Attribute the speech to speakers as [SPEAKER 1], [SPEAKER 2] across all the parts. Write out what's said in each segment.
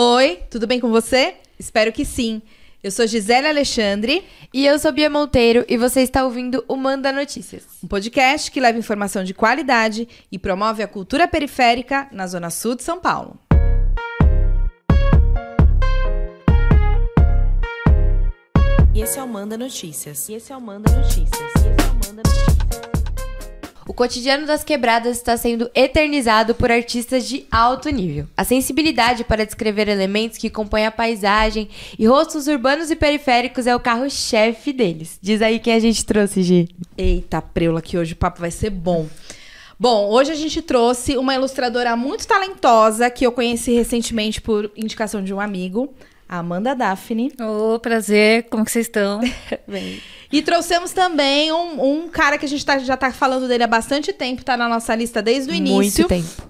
[SPEAKER 1] Oi, tudo bem com você? Espero que sim. Eu sou Gisele Alexandre.
[SPEAKER 2] E eu sou Bia Monteiro e você está ouvindo o Manda Notícias.
[SPEAKER 1] Um podcast que leva informação de qualidade e promove a cultura periférica na Zona Sul de São Paulo.
[SPEAKER 3] E esse é o Manda Notícias. E esse é o Manda Notícias. E esse é o Manda Notícias.
[SPEAKER 2] O cotidiano das quebradas está sendo eternizado por artistas de alto nível. A sensibilidade para descrever elementos que compõem a paisagem e rostos urbanos e periféricos é o carro-chefe deles. Diz aí quem a gente trouxe, Gi.
[SPEAKER 1] Eita, preula, que hoje o papo vai ser bom. Bom, hoje a gente trouxe uma ilustradora muito talentosa que eu conheci recentemente por indicação de um amigo, a Amanda Daphne.
[SPEAKER 4] Ô, prazer, como que vocês estão?
[SPEAKER 1] Bem. E trouxemos também um, um cara que a gente tá, já tá falando dele há bastante tempo, tá na nossa lista desde o início.
[SPEAKER 2] Muito tempo.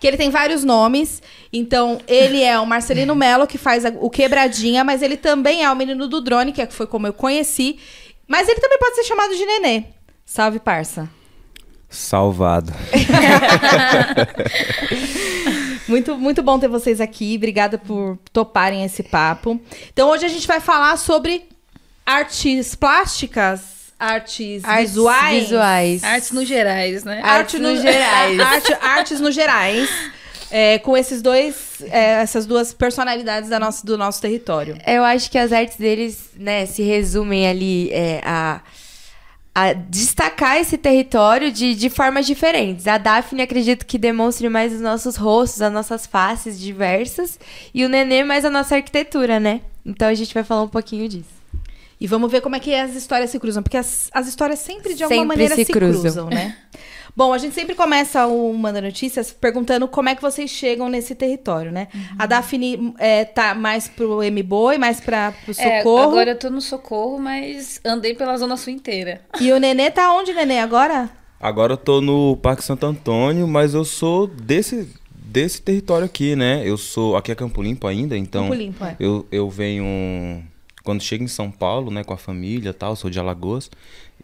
[SPEAKER 1] Que ele tem vários nomes. Então, ele é o Marcelino Mello, que faz a- o Quebradinha, mas ele também é o menino do drone, que é- foi como eu conheci. Mas ele também pode ser chamado de Nenê. Salve, parça.
[SPEAKER 5] Salvado.
[SPEAKER 1] Muito, muito bom ter vocês aqui. Obrigada por toparem esse papo. Então, hoje a gente vai falar sobre artes plásticas, artes,
[SPEAKER 2] Artes
[SPEAKER 1] visuais.
[SPEAKER 2] visuais.
[SPEAKER 4] Artes no gerais, né?
[SPEAKER 2] Artes no gerais.
[SPEAKER 1] Arte, artes no gerais. é, com esses dois, é, essas duas personalidades da nossa, do nosso território.
[SPEAKER 2] Eu acho que as artes deles, né, se resumem ali é, a, a destacar esse território de, de formas diferentes. A Daphne acredito que demonstre mais os nossos rostos, as nossas faces diversas, e o Nenê mais a nossa arquitetura, né? Então a gente vai falar um pouquinho disso.
[SPEAKER 1] E vamos ver como é que as histórias se cruzam, porque as, as histórias sempre de alguma
[SPEAKER 2] Sempre
[SPEAKER 1] maneira se,
[SPEAKER 2] se
[SPEAKER 1] cruzam.
[SPEAKER 2] cruzam.
[SPEAKER 1] né? Bom, a gente sempre começa o Manda Notícias perguntando como é que vocês chegam nesse território, né? A Daphne é, tá mais pro M-Boy, mais pra, pro
[SPEAKER 4] É,
[SPEAKER 1] Socorro.
[SPEAKER 4] agora eu tô no socorro, mas andei pela Zona Sul inteira.
[SPEAKER 1] E o Nenê tá onde, Nenê, agora?
[SPEAKER 5] Agora eu tô no Parque Santo Antônio, mas eu sou desse, desse território aqui, né? Eu sou. Aqui é Campo Limpo ainda, então.
[SPEAKER 1] Campo Limpo, é.
[SPEAKER 5] Eu, eu venho. Quando chego em São Paulo, né, com a família e tal, sou de Alagoas.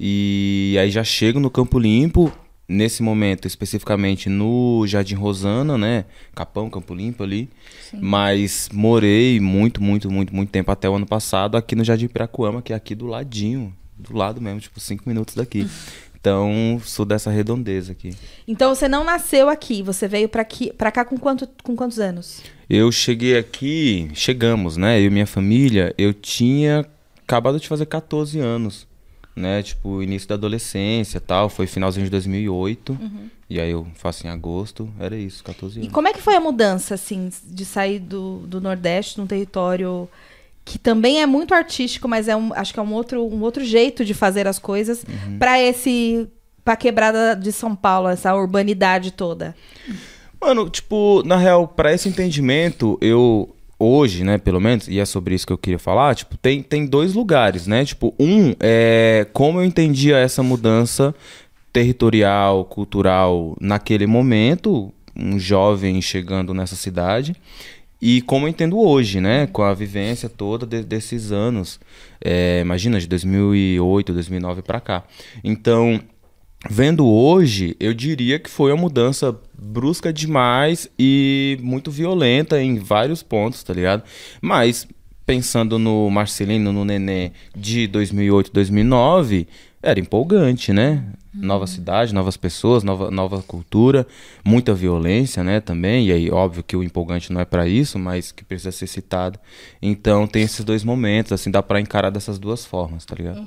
[SPEAKER 5] E aí já chego no Campo Limpo, nesse momento especificamente no Jardim Rosana, né? Capão, Campo Limpo ali. Mas morei muito, muito, muito, muito tempo até o ano passado aqui no Jardim Piracuama, que é aqui do ladinho. Do lado mesmo, tipo, cinco minutos daqui. Então, sou dessa redondeza aqui.
[SPEAKER 1] Então você não nasceu aqui, você veio pra, aqui, pra cá com, quanto, com quantos anos?
[SPEAKER 5] Eu cheguei aqui, chegamos, né? Eu e minha família, eu tinha acabado de fazer 14 anos, né? Tipo, início da adolescência e tal, foi finalzinho de 2008. E aí eu faço em agosto, era isso, 14
[SPEAKER 1] E
[SPEAKER 5] anos.
[SPEAKER 1] como é que foi a mudança, assim, de sair do, do Nordeste, num território que também é muito artístico, mas é um, acho que é um outro, um outro jeito de fazer as coisas, pra esse. pra quebrada de São Paulo, essa urbanidade toda?
[SPEAKER 5] Mano, tipo, na real, pra esse entendimento, eu hoje, né, pelo menos, e é sobre isso que eu queria falar, tipo, tem, tem dois lugares, né? Tipo, um é como eu entendia essa mudança territorial, cultural naquele momento, um jovem chegando nessa cidade, e como eu entendo hoje, né, com a vivência toda de- desses anos, é, imagina, de 2008, 2009 pra cá. Então, Vendo hoje, eu diria que foi uma mudança brusca demais e muito violenta em vários pontos, tá ligado? Mas, pensando no Marcelino, no Nenê de 2008, 2009, era empolgante, né? Nova cidade, novas pessoas, nova, nova cultura, muita violência, né, também. E aí, óbvio que o empolgante não é pra isso, mas que precisa ser citado. Então, tem esses dois momentos, assim, dá pra encarar dessas duas formas, tá ligado?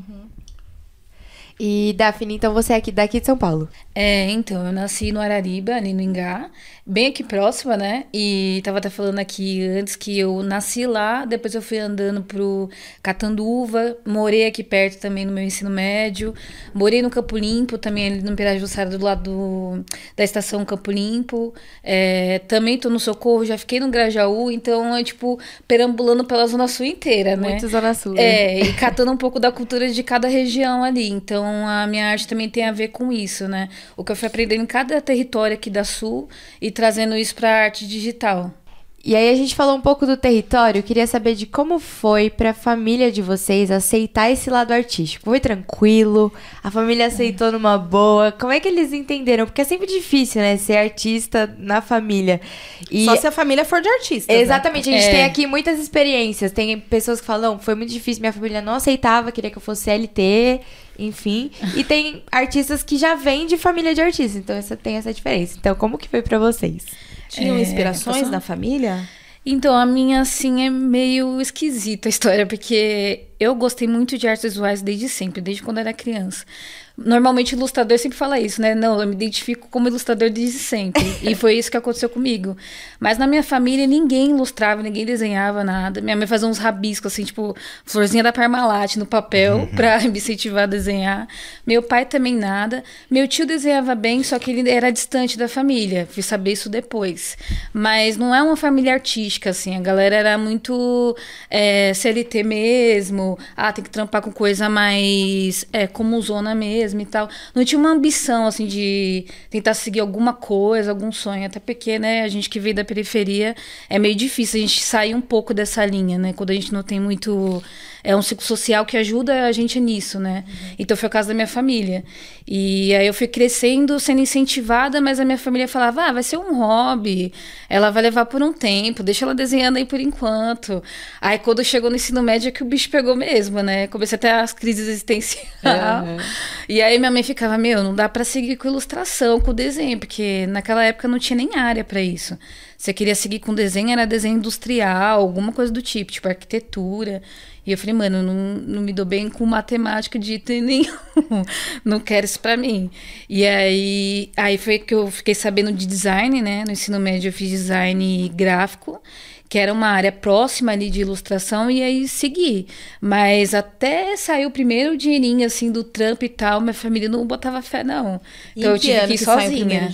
[SPEAKER 2] E Daphne, então você é aqui daqui de São Paulo.
[SPEAKER 4] É, então, eu nasci no Arariba, ali no Ingá, bem aqui próxima, né? E tava até falando aqui antes que eu nasci lá, depois eu fui andando pro Catanduva, morei aqui perto também no meu ensino médio, morei no Campo Limpo, também ali no Pirajussara, do lado do- da estação Campo Limpo, é, também tô no Socorro, já fiquei no Grajaú, então é tipo, perambulando pela Zona Sul inteira, né?
[SPEAKER 2] Muito Zona Sul. né?
[SPEAKER 4] É, e catando um pouco da cultura de cada região ali. Então, a minha arte também tem a ver com isso, né? O que eu fui aprendendo em cada território aqui da Sul e trazendo isso pra arte digital.
[SPEAKER 2] E aí a gente falou um pouco do território, eu queria saber de como foi pra família de vocês aceitar esse lado artístico. Foi tranquilo? A família aceitou numa boa? Como é que eles entenderam? Porque é sempre difícil, né, ser artista na família. E
[SPEAKER 1] Só se a família for de artista. né?
[SPEAKER 2] Exatamente, a gente
[SPEAKER 4] É.
[SPEAKER 2] tem aqui muitas experiências. Tem pessoas que falam, "Não, foi muito difícil, minha família não aceitava, queria que eu fosse CLT, enfim. E tem artistas que já vêm de família de artistas, então essa, tem essa diferença. Então, como que foi pra vocês?
[SPEAKER 1] Tinham
[SPEAKER 4] É,
[SPEAKER 1] inspirações na família?
[SPEAKER 4] Então, a minha, assim, é meio esquisita a história, porque eu gostei muito de artes visuais desde sempre, desde quando era criança. Normalmente, ilustrador sempre fala isso, né? Não, eu me identifico como ilustrador desde sempre. e foi isso que aconteceu comigo. Mas na minha família, ninguém ilustrava, ninguém desenhava nada. Minha mãe fazia uns rabiscos, assim, tipo, florzinha da Parmalat no papel, pra me incentivar a desenhar. Meu pai também nada. Meu tio desenhava bem, só que ele era distante da família. Fui saber isso depois. Mas não é uma família artística, assim. A galera era muito é, CLT mesmo. Ah, tem que trampar com coisa mais é, como zona mesmo e tal. Não tinha uma ambição, assim, de tentar seguir alguma coisa, algum sonho. Até porque, né, a gente que veio da periferia, é meio difícil a gente sair um pouco dessa linha, né? Quando a gente não tem muito... É um ciclo social que ajuda a gente nisso, né? Então foi o caso da minha família. E aí eu fui crescendo, sendo incentivada, mas a minha família falava: ah, vai ser um hobby, ela vai levar por um tempo, deixa ela desenhando aí por enquanto. Aí quando chegou no ensino médio é que o bicho pegou mesmo, né? Comecei até as crises existenciais. E aí minha mãe ficava: meu, não dá pra seguir com ilustração, com desenho, porque naquela época não tinha nem área pra isso. Você queria seguir com desenho, era desenho industrial, alguma coisa do tipo, tipo arquitetura. E eu falei, mano, não, não me dou bem com matemática de jeito nenhum. não quero isso pra mim. E aí, aí foi que eu fiquei sabendo de design, né? No ensino médio eu fiz design gráfico, que era uma área próxima ali de ilustração, e aí segui. Mas até sair o primeiro dinheirinho, assim, do trampo e tal, minha família não botava fé, não.
[SPEAKER 1] E
[SPEAKER 4] Então eu tive que ir
[SPEAKER 1] o
[SPEAKER 4] sozinha.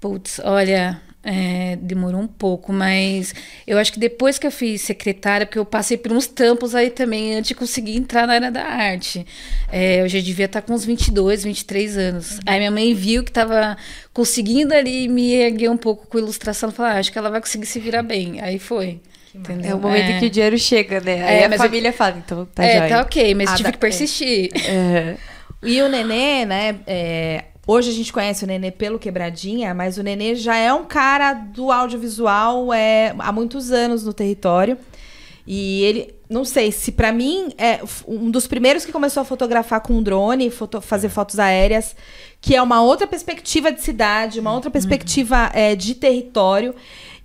[SPEAKER 4] Putz, olha, é, demorou um pouco, mas eu acho que depois que eu fiz secretária, porque eu passei por uns trampos aí também antes de conseguir entrar na área da arte. É, eu já devia estar com uns 22, 23 anos. Aí minha mãe viu que estava conseguindo ali me erguer um pouco com ilustração, falou, ah, acho que ela vai conseguir se virar bem. Aí foi. Entendeu?
[SPEAKER 2] É o momento
[SPEAKER 4] É.
[SPEAKER 2] que o dinheiro chega, né? Aí
[SPEAKER 4] É,
[SPEAKER 2] a
[SPEAKER 4] mas eu-
[SPEAKER 2] família fala, então tá
[SPEAKER 4] é,
[SPEAKER 2] jóia.
[SPEAKER 4] tá ok, mas
[SPEAKER 1] Ah,
[SPEAKER 4] tive
[SPEAKER 1] dá-
[SPEAKER 4] que persistir.
[SPEAKER 2] É.
[SPEAKER 1] E o Nenê, né? Hoje a gente conhece o Nenê pelo Quebradinha, mas o Nenê já é um cara do audiovisual é, há muitos anos no território. E ele, não sei, se pra mim é um dos primeiros que começou a fotografar com drone, foto- fazer fotos aéreas, que é uma outra perspectiva de cidade, uma outra perspectiva é, de território.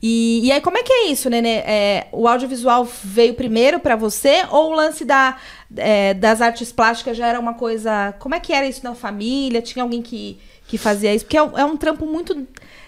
[SPEAKER 1] E, e aí, como é que é isso, Nenê? É, o audiovisual veio primeiro pra você ou o lance da, é, das artes plásticas já era uma coisa. Como é que era isso na família? Tinha alguém que, que fazia isso? Porque é, um- é um trampo muito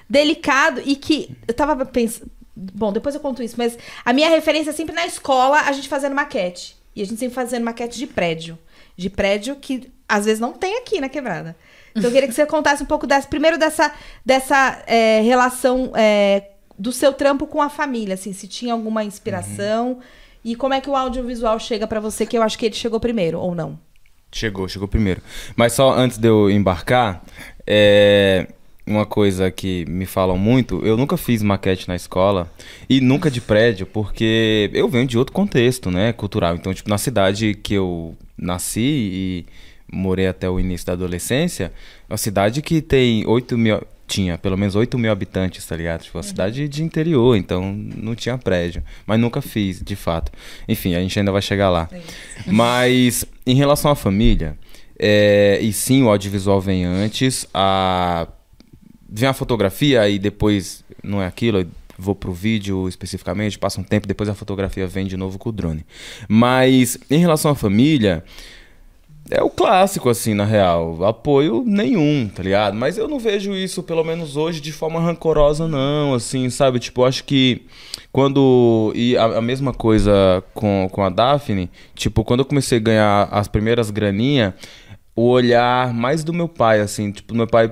[SPEAKER 1] delicado e que eu tava pensando. Bom, depois eu conto isso, mas a minha referência é sempre na escola, a gente fazendo maquete. E a gente sempre fazendo maquete de prédio. De prédio que às vezes não tem aqui na quebrada. Então eu queria que você contasse um pouco dessa, primeiro dessa, dessa é, relação é, do seu trampo com a família, assim, se tinha alguma inspiração e como é que o audiovisual chega pra você, que eu acho que ele chegou primeiro, ou não.
[SPEAKER 5] Chegou, chegou primeiro. Mas só antes de eu embarcar, é uma coisa que me falam muito, eu nunca fiz maquete na escola e nunca de prédio, porque eu venho de outro contexto, né, cultural. Então, tipo, na cidade que eu nasci e morei até o início da adolescência, é uma cidade que tem 8 mil, tinha pelo menos 8 mil habitantes, tá ligado? Tipo, uma cidade de interior, então não tinha prédio. Mas nunca fiz, de fato. Enfim, a gente ainda vai chegar lá. Mas em relação à família, é, e sim, o audiovisual vem antes, a vem a fotografia e depois não é aquilo, vou pro vídeo especificamente, passa um tempo, depois a fotografia vem de novo com o drone. Mas em relação à família, é o clássico, assim, na real. Apoio nenhum, tá ligado? Mas eu não vejo isso, pelo menos hoje, de forma rancorosa, não, assim, sabe? Tipo, acho que quando. E a, a mesma coisa com, com a Daphne, tipo, quando eu comecei a ganhar as primeiras graninhas, o olhar mais do meu pai, assim, tipo, meu pai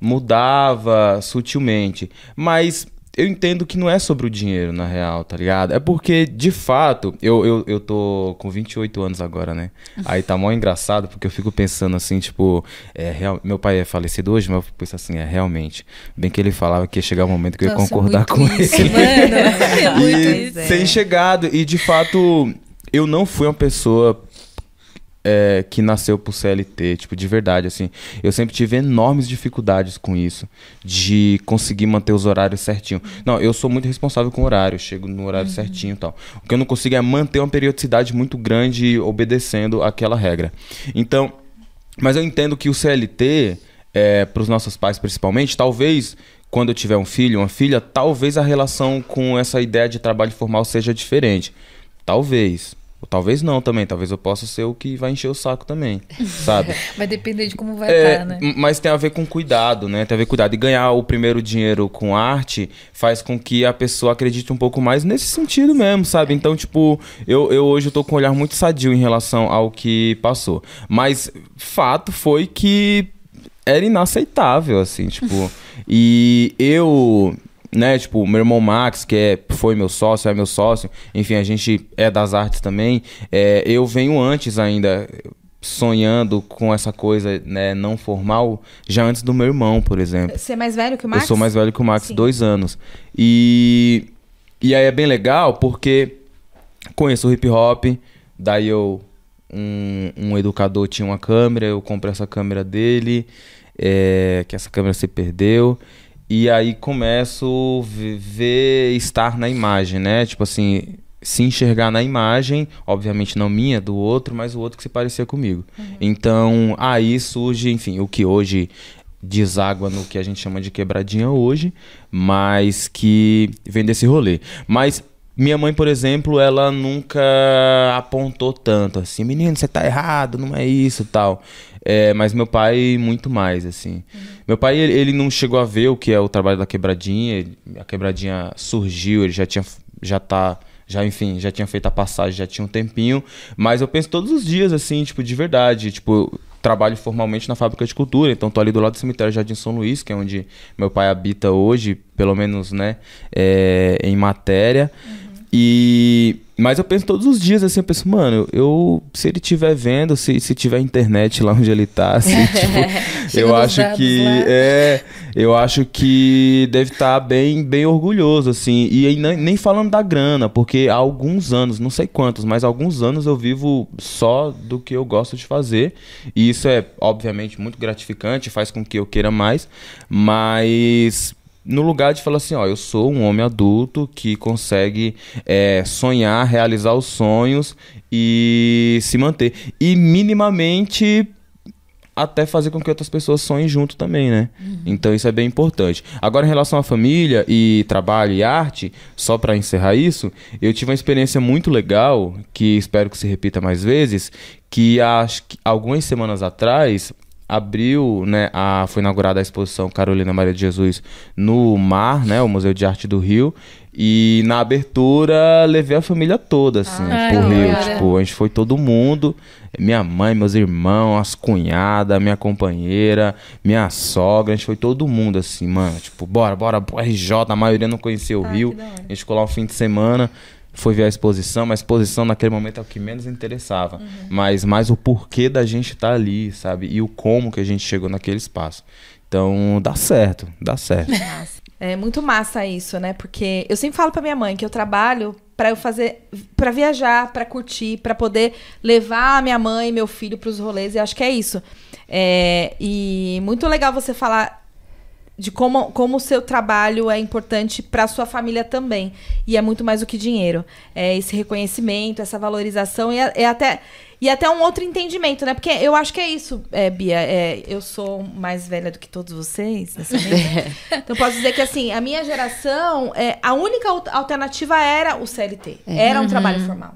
[SPEAKER 5] mudava sutilmente. Mas eu entendo que não é sobre o dinheiro, na real, tá ligado? É porque, de fato, eu, eu, eu tô com 28 anos agora, né? Aí tá mó engraçado, porque eu fico pensando assim, tipo, é, real, meu pai é falecido hoje, mas eu penso assim, é realmente. Bem que ele falava que ia chegar o um momento que eu ia
[SPEAKER 4] Nossa,
[SPEAKER 5] concordar com
[SPEAKER 4] isso,
[SPEAKER 5] ele.
[SPEAKER 4] Mano, é muito
[SPEAKER 5] e
[SPEAKER 4] isso.
[SPEAKER 5] tem chegado. E de fato, eu não fui uma pessoa é, que nasceu por CLT, tipo, de verdade, assim. Eu sempre tive enormes dificuldades com isso, de conseguir manter os horários certinho. Não, eu sou muito responsável com o horário, chego no horário certinho e tal. O que eu não consigo é manter uma periodicidade muito grande obedecendo aquela regra. Então, mas eu entendo que o CLT, é, para os nossos pais principalmente, talvez quando eu tiver um filho, uma filha, talvez a relação com essa ideia de trabalho formal seja diferente. Talvez. Ou talvez não também. Talvez eu possa ser o que vai encher o saco também, sabe?
[SPEAKER 4] Vai depender de como vai
[SPEAKER 5] É,
[SPEAKER 4] estar, né?
[SPEAKER 5] m- Mas tem a ver com cuidado, né? Tem a ver com cuidado. E ganhar o primeiro dinheiro com arte faz com que a pessoa acredite um pouco mais nesse sentido mesmo, sabe? Então, tipo, eu, eu hoje eu tô com um olhar muito sadio em relação ao que passou. Mas fato foi que era inaceitável, assim, tipo. e eu né, tipo, meu irmão Max, que é, foi meu sócio, é meu sócio, enfim, a gente é das artes também, é, eu venho antes ainda sonhando com essa coisa né, não formal, já antes do meu irmão, por exemplo.
[SPEAKER 1] Você é mais velho que o Max?
[SPEAKER 5] Eu sou mais velho que o Max,
[SPEAKER 1] Sim.
[SPEAKER 5] dois anos. E, e aí é bem legal porque conheço o hip hop, daí eu. Um, um educador tinha uma câmera, eu comprei essa câmera dele, é, que essa câmera se perdeu. E aí começo a ver estar na imagem, né? Tipo assim, se enxergar na imagem, obviamente não minha, do outro, mas o outro que se parecia comigo. Então, aí surge, enfim, o que hoje deságua no que a gente chama de quebradinha hoje, mas que vem desse rolê. Mas minha mãe, por exemplo, ela nunca apontou tanto assim, menino, você tá errado, não é isso, tal. É, mas meu pai muito mais assim. Meu pai ele, ele não chegou a ver o que é o trabalho da quebradinha. ele- A quebradinha surgiu, ele já tinha já tá já enfim, já tinha feito a passagem, já tinha um tempinho, mas eu penso todos os dias assim, tipo, de verdade, tipo, trabalho formalmente na fábrica de cultura, então tô ali do lado do cemitério Jardim São Luís, que é onde meu pai habita hoje, pelo menos, né, é, em matéria. E mas eu penso todos os dias assim, eu penso, mano, eu se ele estiver vendo, se, se tiver internet lá onde ele tá, assim, tipo, eu acho que
[SPEAKER 4] lá.
[SPEAKER 5] é, eu acho que deve estar bem, bem orgulhoso assim. E aí nem, nem falando da grana, porque há alguns anos, não sei quantos, mas há alguns anos eu vivo só do que eu gosto de fazer. E isso é obviamente muito gratificante, faz com que eu queira mais, mas no lugar de falar assim, ó, eu sou um homem adulto que consegue é, sonhar, realizar os sonhos e se manter. E minimamente até fazer com que outras pessoas sonhem junto também, né? Então isso é bem importante. Agora em relação à família e trabalho e arte, só para encerrar isso, eu tive uma experiência muito legal que espero que se repita mais vezes, que acho que algumas semanas atrás abriu, né, a, foi inaugurada a exposição Carolina Maria de Jesus no Mar, né, o Museu de Arte do Rio, e na abertura levei a família toda, assim,
[SPEAKER 4] Ai,
[SPEAKER 5] pro Rio,
[SPEAKER 4] hora.
[SPEAKER 5] tipo, a gente foi todo mundo, minha mãe, meus irmãos, as cunhadas, minha companheira, minha sogra, a gente foi todo mundo assim, mano, tipo, bora, bora, RJ, a maioria não conhecia o
[SPEAKER 1] Ah,
[SPEAKER 5] Rio, a gente ficou lá um fim de semana, foi ver a exposição, mas a exposição naquele momento é o que menos interessava,
[SPEAKER 1] Uhum.
[SPEAKER 5] mas mais o porquê da gente estar ali, sabe, e o como que a gente chegou naquele espaço. Então, dá certo, dá certo.
[SPEAKER 1] É muito massa isso, né? Porque eu sempre falo pra minha mãe que eu trabalho pra eu fazer, Pra viajar, pra curtir, pra poder levar minha mãe e meu filho pros rolês. E acho que é isso. É, e muito legal você falar de como, como o seu trabalho é importante pra sua família também. E é muito mais do que dinheiro. É esse reconhecimento, essa valorização e, é- é até. E até um outro entendimento, né? Porque eu acho que é isso, é, Bia. É, eu sou mais velha do que todos vocês nessa mesa. Então posso dizer que assim, a minha geração, é, a única al- alternativa era o CLT. Era um trabalho formal.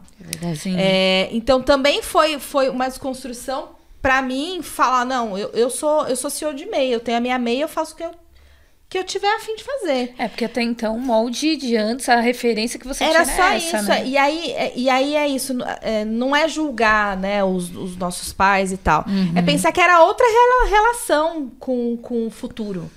[SPEAKER 4] Sim.
[SPEAKER 1] É, então também foi, foi uma desconstrução pra mim falar, não, eu, eu sou eu sou CEO de MEI, eu tenho a minha MEI, eu faço o que eu, que eu tiver a fim de fazer.
[SPEAKER 4] É, porque até então, o molde de antes, a referência que você
[SPEAKER 1] Era
[SPEAKER 4] tinha
[SPEAKER 1] só
[SPEAKER 4] era essa,
[SPEAKER 1] isso.
[SPEAKER 4] né?
[SPEAKER 1] E, aí, é- e aí é isso. é, não é julgar né, os, os nossos pais e tal.
[SPEAKER 4] Uhum.
[SPEAKER 1] É pensar que era outra rela- relação com, com o futuro.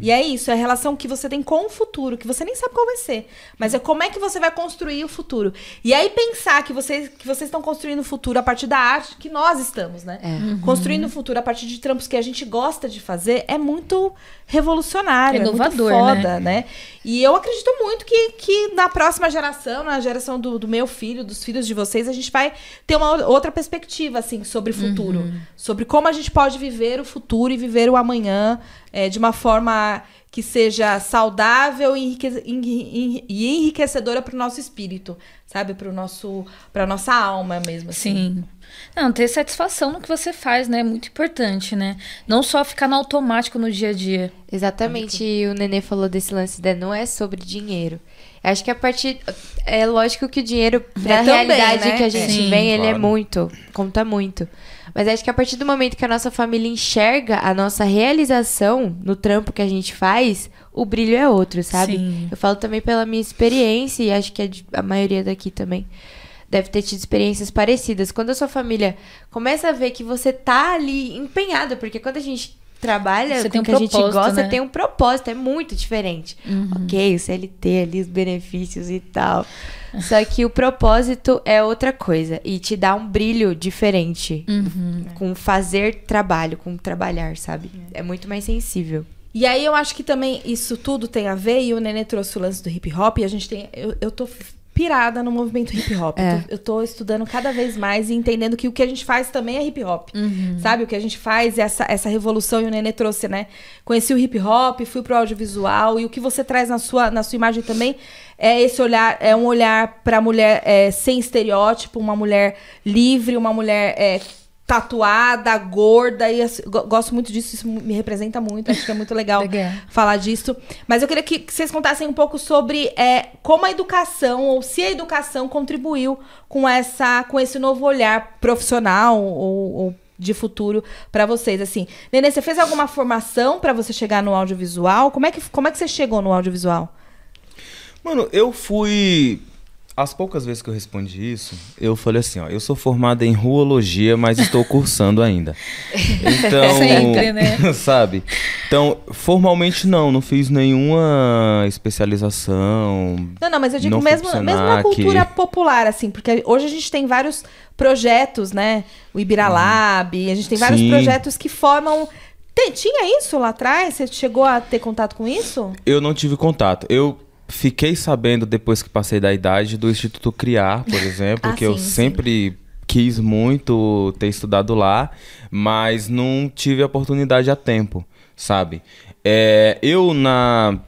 [SPEAKER 1] E é isso, é a relação que você tem com o futuro, que você nem sabe qual vai ser. Mas é como é que você vai construir o futuro. E aí pensar que vocês, que vocês estão construindo o futuro a partir da arte que nós estamos, né? Construindo o futuro a partir de trampos que a gente gosta de fazer é muito revolucionário, é
[SPEAKER 4] Inovador,
[SPEAKER 1] muito foda, né? E eu acredito muito que, que na próxima geração, na geração do, do meu filho, dos filhos de vocês, a gente vai ter uma outra perspectiva, assim, sobre o futuro. Sobre como a gente pode viver o futuro e viver o amanhã é, de uma forma que seja saudável e enrique- enri- e enriquecedora para o nosso espírito, sabe? Para nosso para nossa alma mesmo. Assim.
[SPEAKER 4] Sim. Não, ter satisfação no que você faz, né? É muito importante, né? Não só ficar no automático no dia a dia.
[SPEAKER 2] Exatamente, e o Nenê falou desse lance, né? Não é sobre dinheiro. Acho que a partir. É lógico que o dinheiro, na
[SPEAKER 1] também,
[SPEAKER 2] realidade
[SPEAKER 1] né?
[SPEAKER 2] que a gente
[SPEAKER 4] Sim,
[SPEAKER 2] vem, ele é
[SPEAKER 5] claro.
[SPEAKER 2] muito. Conta muito. Mas acho que a partir do momento que a nossa família enxerga a nossa realização no trampo que a gente faz, o brilho é outro, sabe?
[SPEAKER 4] Sim.
[SPEAKER 2] Eu falo também pela minha experiência, e acho que de- a maioria daqui também deve ter tido experiências parecidas. Quando a sua família começa a ver que você tá ali empenhado, porque quando a gente trabalha
[SPEAKER 4] Você
[SPEAKER 2] com o
[SPEAKER 4] um
[SPEAKER 2] que a gente
[SPEAKER 4] propósito,
[SPEAKER 2] gosta,
[SPEAKER 4] né?
[SPEAKER 2] tem um propósito, é muito diferente. Ok, o CLT ali, os benefícios e tal. Só que o propósito é outra coisa e te dá um brilho diferente com fazer trabalho, com trabalhar, sabe? É muito mais sensível.
[SPEAKER 1] E aí eu acho que também isso tudo tem a ver, e o Nenê trouxe o lance do hip hop, e a gente tem. Eu, eu tô pirada no movimento hip hop.
[SPEAKER 2] É.
[SPEAKER 1] Eu, tô, estudando cada vez mais e entendendo que o que a gente faz também é hip hop. Sabe? O que a gente faz, essa, essa revolução, e o Nenê trouxe, né? Conheci o hip hop, fui pro audiovisual, e o que você traz na sua, na sua imagem também é esse olhar, é um olhar pra mulher é, sem estereótipo, uma mulher livre, uma mulher. é, tatuada, gorda, e assim, go- gosto muito disso, isso me representa muito, acho que é muito legal
[SPEAKER 4] Legal.
[SPEAKER 1] falar disso. Mas eu queria que, que vocês contassem um pouco sobre é, como a educação, ou se a educação contribuiu com, essa, com esse novo olhar profissional ou, ou de futuro para vocês. Assim, Nenê, você fez alguma formação para você chegar no audiovisual? Como é, que, como é que você chegou no audiovisual?
[SPEAKER 5] Mano, eu fui. As poucas vezes que eu respondi isso, eu falei assim, ó, eu sou formado em ruologia, mas estou cursando ainda. Então,
[SPEAKER 4] Sempre, né?
[SPEAKER 5] sabe? Então, formalmente não, não fiz nenhuma especialização.
[SPEAKER 1] Não, não, mas eu digo mesmo, mesmo na cultura popular, assim, porque hoje a gente tem vários projetos, né? O Ibiralab, a gente tem vários
[SPEAKER 5] Sim.
[SPEAKER 1] projetos que formam. Tinha isso lá atrás? Você chegou a ter contato com isso?
[SPEAKER 5] Eu não tive contato. Eu fiquei sabendo depois que passei da idade do Instituto Criar, por exemplo,
[SPEAKER 1] Ah,
[SPEAKER 5] que eu
[SPEAKER 1] sim, sim.
[SPEAKER 5] sempre quis muito ter estudado lá, mas não tive a oportunidade a tempo, sabe? É, eu na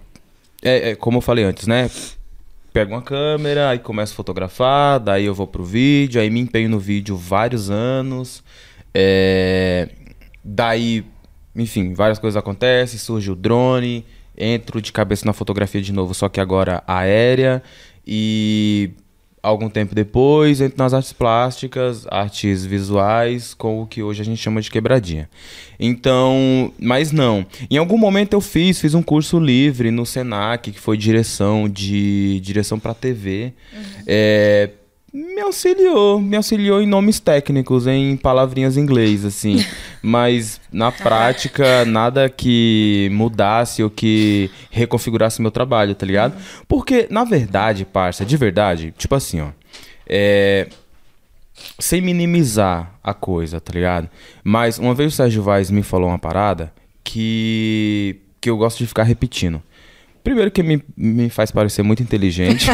[SPEAKER 5] é, é, como eu falei antes, né? Pego uma câmera, aí começo a fotografar, daí eu vou pro vídeo, aí me empenho no vídeo vários anos. é, daí, enfim, várias coisas acontecem, surge o drone, entro de cabeça na fotografia de novo, só que agora aérea. E algum tempo depois entro nas artes plásticas, artes visuais, com o que hoje a gente chama de quebradinha. Então, mas não. Em algum momento eu fiz, fiz um curso livre no Senac, que foi direção de direção para TV. É, me auxiliou, me auxiliou em nomes técnicos, em palavrinhas em inglês, assim. Mas na prática, nada que mudasse ou que reconfigurasse meu trabalho, tá ligado? Porque, na verdade, parça, de verdade, tipo assim, ó. É, sem minimizar a coisa, tá ligado? Mas uma vez o Sérgio Vaz me falou uma parada que, que eu gosto de ficar repetindo. Primeiro que me, me faz parecer muito inteligente,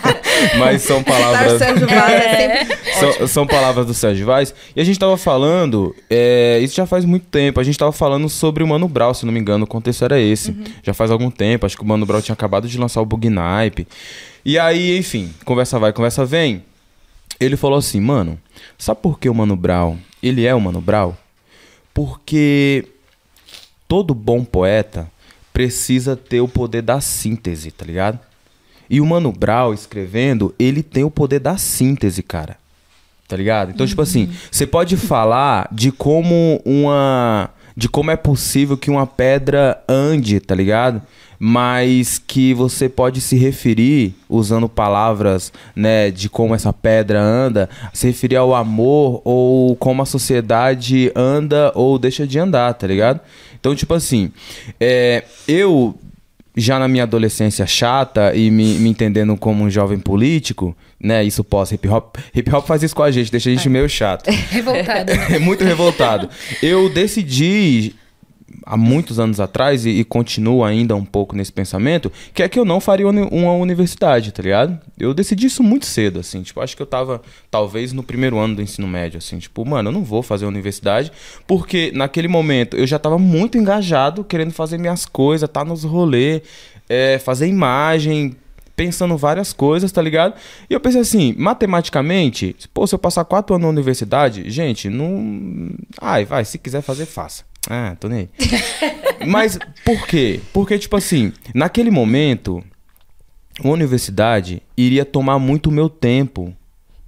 [SPEAKER 5] mas são palavras...
[SPEAKER 1] Sérgio Vaz é sempre
[SPEAKER 5] São, são palavras do Sérgio Vaz. E a gente tava falando, é, isso já faz muito tempo, a gente tava falando sobre o Mano Brown, se não me engano, o contexto era esse. Já faz algum tempo, acho que o Mano Brown tinha acabado de lançar o Bug Nipe. E aí, enfim, conversa vai, conversa vem. Ele falou assim, mano, sabe por que o Mano Brown, ele é o Mano Brown? Porque todo bom poeta precisa ter o poder da síntese, tá ligado? E o Mano Brown escrevendo, ele tem o poder da síntese, cara. Tá ligado? Então, tipo assim, você pode falar de como uma. de como é possível que uma pedra ande, tá ligado? Mas que você pode se referir, usando palavras, né, de como essa pedra anda, se referir ao amor ou como a sociedade anda ou deixa de andar, tá ligado? Então, tipo assim, é, eu já na minha adolescência chata e me, me entendendo como um jovem político, né? Isso pós hip hop. Hip hop faz isso com a gente, deixa a gente meio chato.
[SPEAKER 4] Revoltado, né?
[SPEAKER 5] É muito revoltado. Eu decidi há muitos anos atrás e, e continuo ainda um pouco nesse pensamento, que é que eu não faria uni- uma universidade, tá ligado? Eu decidi isso muito cedo, assim, tipo, acho que eu tava talvez no primeiro ano do ensino médio, assim, tipo, mano, eu não vou fazer universidade, porque naquele momento eu já tava muito engajado, querendo fazer minhas coisas, tá nos rolê, é, fazer imagem, pensando várias coisas, tá ligado? E eu pensei assim, matematicamente, pô, se eu passar quatro anos na universidade, gente, não. Ai, vai, se quiser fazer, faça. Ah, tô nem aí. Mas por quê? Porque, tipo assim, naquele momento, uma universidade iria tomar muito o meu tempo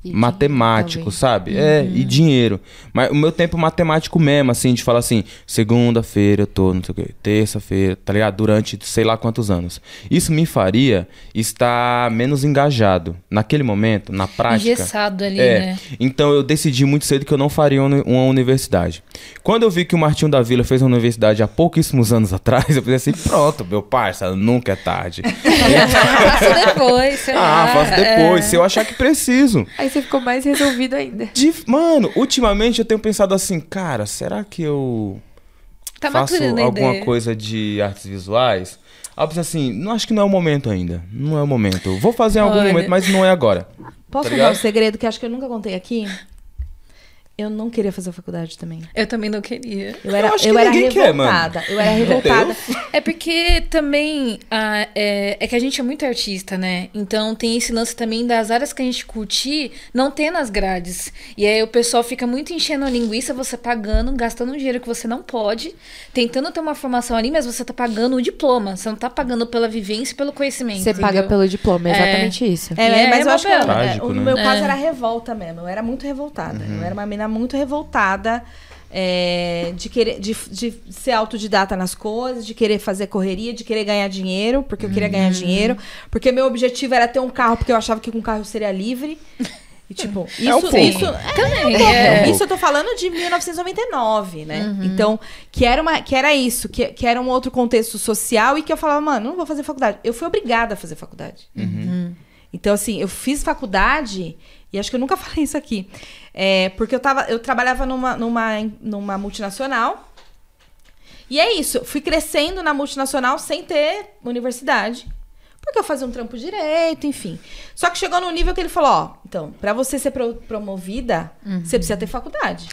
[SPEAKER 2] E
[SPEAKER 5] matemático, sabe? É, e dinheiro. Mas o meu tempo matemático mesmo, assim, de falar assim, segunda-feira eu tô, não sei o quê, terça-feira, tá ligado? Durante sei lá quantos anos. Isso me faria estar menos engajado. Naquele momento, na prática.
[SPEAKER 4] Engessado ali,
[SPEAKER 5] É,
[SPEAKER 4] né?
[SPEAKER 5] então eu decidi muito cedo que eu não faria uma universidade. Quando eu vi que o Martinho da Vila fez uma universidade há pouquíssimos anos atrás, eu pensei assim, pronto, meu parça, nunca é tarde.
[SPEAKER 4] Faço depois, sei lá.
[SPEAKER 5] ah, faço depois,
[SPEAKER 4] É.
[SPEAKER 5] se eu achar que preciso.
[SPEAKER 2] Aí você ficou mais resolvido ainda.
[SPEAKER 5] De- mano, ultimamente eu tenho pensado assim, cara, será que eu
[SPEAKER 4] Tá
[SPEAKER 5] faço alguma
[SPEAKER 4] ideia.
[SPEAKER 5] coisa de artes visuais? Aí eu pensei assim, não acho que não é o momento ainda. Não é o momento. Vou fazer em algum
[SPEAKER 4] Olha.
[SPEAKER 5] momento, mas não é agora.
[SPEAKER 1] Posso
[SPEAKER 5] Tá
[SPEAKER 1] contar um segredo que acho que eu nunca contei aqui? Eu não queria fazer faculdade também.
[SPEAKER 4] Eu também não queria.
[SPEAKER 1] Eu era,
[SPEAKER 5] acho
[SPEAKER 1] eu
[SPEAKER 5] que
[SPEAKER 1] era
[SPEAKER 5] ninguém quer, mano.
[SPEAKER 1] revoltada. eu era revoltada.
[SPEAKER 4] É porque também ah, é, é que a gente é muito artista, né? Então tem esse lance também das áreas que a gente curtir não ter nas grades. E aí o pessoal fica muito enchendo a linguiça, você pagando, gastando um dinheiro que você não pode, tentando ter uma formação ali, mas você tá pagando o diploma. Você não tá pagando pela vivência e pelo conhecimento.
[SPEAKER 2] Você paga pelo diploma, é
[SPEAKER 4] É.
[SPEAKER 2] exatamente isso.
[SPEAKER 1] É,
[SPEAKER 4] é
[SPEAKER 1] mas eu acho que é,
[SPEAKER 5] Trágico,
[SPEAKER 1] no
[SPEAKER 5] né?
[SPEAKER 1] meu caso
[SPEAKER 4] É.
[SPEAKER 1] era revolta mesmo. Eu era muito revoltada. Eu era uma menina muito revoltada é, de querer de, de ser autodidata nas coisas, de querer fazer correria, de querer ganhar dinheiro, porque eu queria ganhar dinheiro, porque meu objetivo era ter um carro, porque eu achava que com um carro eu seria livre. E, tipo, isso,
[SPEAKER 5] É um pouco.
[SPEAKER 1] isso, é,
[SPEAKER 4] Também,
[SPEAKER 1] um pouco.
[SPEAKER 4] é.
[SPEAKER 1] isso eu tô falando de 1999, né? Então, que era, uma, que era isso, que, que era um outro contexto social e que eu falava, mano, não vou fazer faculdade. Eu fui obrigada a fazer faculdade. Então, assim, eu fiz faculdade, e acho que eu nunca falei isso aqui. É, porque eu, tava, eu trabalhava numa, numa, numa multinacional. E é isso, fui crescendo na multinacional sem ter universidade. Porque eu fazia um trampo direito, enfim. Só que chegou num nível que ele falou: ó, então, pra você ser pro- promovida, você precisa ter faculdade.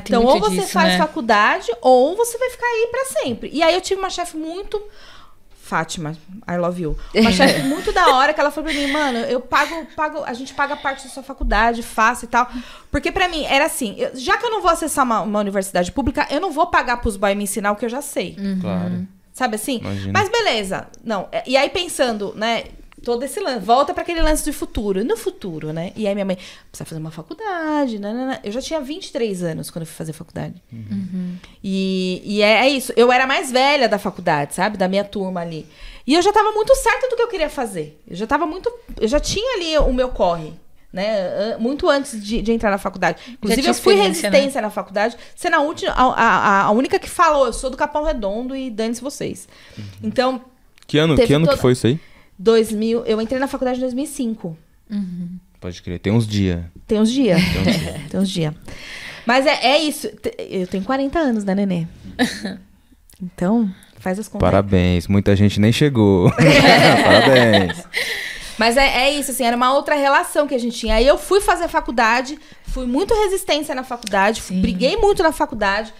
[SPEAKER 4] Tem
[SPEAKER 1] Então, ou você
[SPEAKER 4] disso,
[SPEAKER 1] faz
[SPEAKER 4] né?
[SPEAKER 1] faculdade, ou você vai ficar aí pra sempre. E aí eu tive uma chefe muito. Fátima, I love you. Uma chefe muito da hora que ela falou pra mim, mano, eu pago, pago, a gente paga parte da sua faculdade, faço e tal. Porque pra mim era assim, eu- já que eu não vou acessar uma, uma universidade pública, eu não vou pagar pros boys me ensinar o que eu já sei.
[SPEAKER 5] Claro.
[SPEAKER 1] Sabe assim?
[SPEAKER 5] Imagino.
[SPEAKER 1] Mas beleza. Não, é- e aí pensando, né? Todo esse lance, volta pra aquele lance do futuro. No futuro, né? E aí minha mãe, precisa fazer uma faculdade, né? Eu já tinha 23 anos quando eu fui fazer faculdade. E, e é, é isso. Eu era mais velha da faculdade, sabe? Da minha turma ali. E eu já tava muito certa do que eu queria fazer. Eu já tava muito. Eu já tinha ali o meu corre. Né? Muito antes de, de entrar na faculdade. Inclusive, eu fui
[SPEAKER 4] experiência, né?
[SPEAKER 1] resistência na faculdade. Sendo a, última, a, a, a única que falou, eu sou do Capão Redondo e dane-se vocês. Então,
[SPEAKER 5] Que ano, que, ano
[SPEAKER 1] toda-
[SPEAKER 5] que foi isso aí?
[SPEAKER 1] 2000, eu entrei na faculdade em 2005.
[SPEAKER 5] Pode crer, tem uns dias.
[SPEAKER 1] Tem uns dias. Tem uns dias. Mas é, é isso. Eu tenho 40 anos, né, Nenê? Então, faz as contas.
[SPEAKER 5] Parabéns, muita gente nem chegou. Parabéns.
[SPEAKER 1] Mas é, é isso, assim, era uma outra relação que a gente tinha. Aí eu fui fazer faculdade, fui muito resistência na faculdade, briguei muito na faculdade.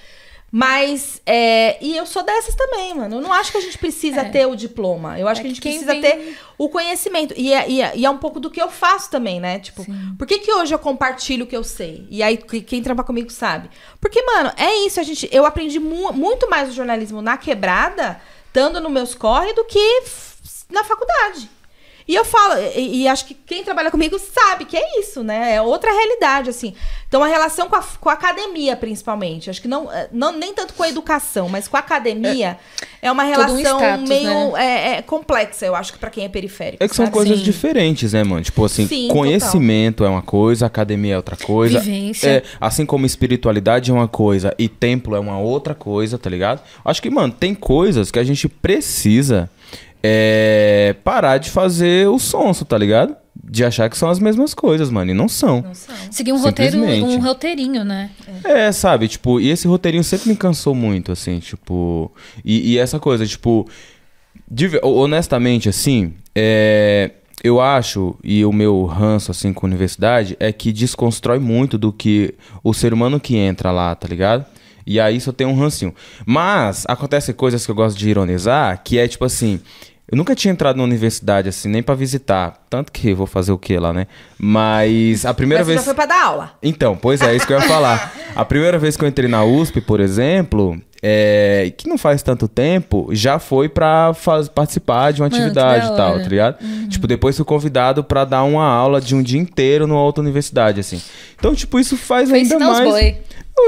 [SPEAKER 1] Mas, é, e eu sou dessas também, mano. Eu não acho que a gente precisa ter o diploma. Eu acho
[SPEAKER 4] É
[SPEAKER 1] que a gente
[SPEAKER 4] que
[SPEAKER 1] precisa
[SPEAKER 4] vem-
[SPEAKER 1] ter o conhecimento. E é, e, é, e é um pouco do que eu faço também, né? Tipo, por que, que hoje eu compartilho o que eu sei? E aí, que- quem trampa comigo sabe. Porque, mano, é isso. A gente, eu aprendi mu- muito mais o jornalismo na quebrada, estando nos meus corre, do que na faculdade. E eu falo, e, e acho que quem trabalha comigo sabe que é isso, né? É outra realidade, assim. Então, a relação com a, com a academia, principalmente. Acho que não, é, não nem tanto com a educação, mas com a academia é, uma
[SPEAKER 4] Todo um
[SPEAKER 1] relação
[SPEAKER 4] status,
[SPEAKER 1] meio é, é, complexa, eu acho que pra quem é periférico.
[SPEAKER 5] É que são
[SPEAKER 1] sabe?
[SPEAKER 5] coisas
[SPEAKER 1] Sim.
[SPEAKER 5] diferentes, né, mano? Tipo assim,
[SPEAKER 1] Sim,
[SPEAKER 5] conhecimento é uma coisa, academia é outra coisa.
[SPEAKER 4] Vivência.
[SPEAKER 5] É, assim como espiritualidade é uma coisa e templo é uma outra coisa, tá ligado? Acho que, mano, tem coisas que a gente precisa é, parar de fazer o sonso, tá ligado? De achar que são as mesmas coisas, mano. E não são.
[SPEAKER 1] Não são.
[SPEAKER 4] Seguir um roteiro, um roteirinho, né?
[SPEAKER 5] É, sabe, tipo, e esse roteirinho sempre me cansou muito, assim, tipo. E, e essa coisa, tipo. de honestamente, assim, é, eu acho, e o meu ranço, assim, com a universidade, é que desconstrói muito do que o ser humano que entra lá, tá ligado? E aí só tem um rancinho. Mas acontecem coisas que eu gosto de ironizar, que é tipo assim. Eu nunca tinha entrado na universidade, assim, nem pra visitar. Tanto que eu vou fazer o que lá, né? Mas a primeira
[SPEAKER 1] Mas você
[SPEAKER 5] vez.
[SPEAKER 1] já foi pra dar aula.
[SPEAKER 5] Então, pois é, isso que eu ia falar. A primeira vez que eu entrei na USP, por exemplo, é, que não faz tanto tempo, já foi pra faz- participar de uma
[SPEAKER 4] Mano,
[SPEAKER 5] atividade
[SPEAKER 4] da
[SPEAKER 5] e tal, tá ligado? Tipo, depois fui convidado pra dar uma aula de um dia inteiro numa outra universidade, assim. Então, tipo, isso faz
[SPEAKER 4] Foi
[SPEAKER 5] ainda
[SPEAKER 4] os
[SPEAKER 5] mais.
[SPEAKER 4] boi.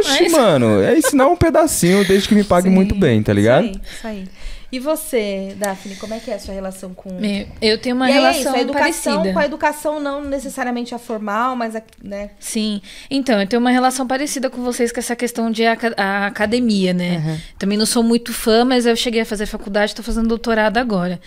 [SPEAKER 5] Oxi,
[SPEAKER 4] Mas-
[SPEAKER 5] mano, é ensinar um pedacinho desde que me pague
[SPEAKER 1] Sim,
[SPEAKER 5] muito bem, tá ligado?
[SPEAKER 1] Isso aí, isso aí. E você, Daphne, como é que é a sua relação com...
[SPEAKER 4] Eu tenho uma
[SPEAKER 1] e aí é
[SPEAKER 4] relação
[SPEAKER 1] isso, a educação
[SPEAKER 4] parecida.
[SPEAKER 1] com a educação não necessariamente a formal, mas a, né?
[SPEAKER 4] Sim. Então, eu tenho uma relação parecida com vocês com essa questão de aca- a academia, né? Também não sou muito fã, mas eu cheguei a fazer faculdade, estou fazendo doutorado agora.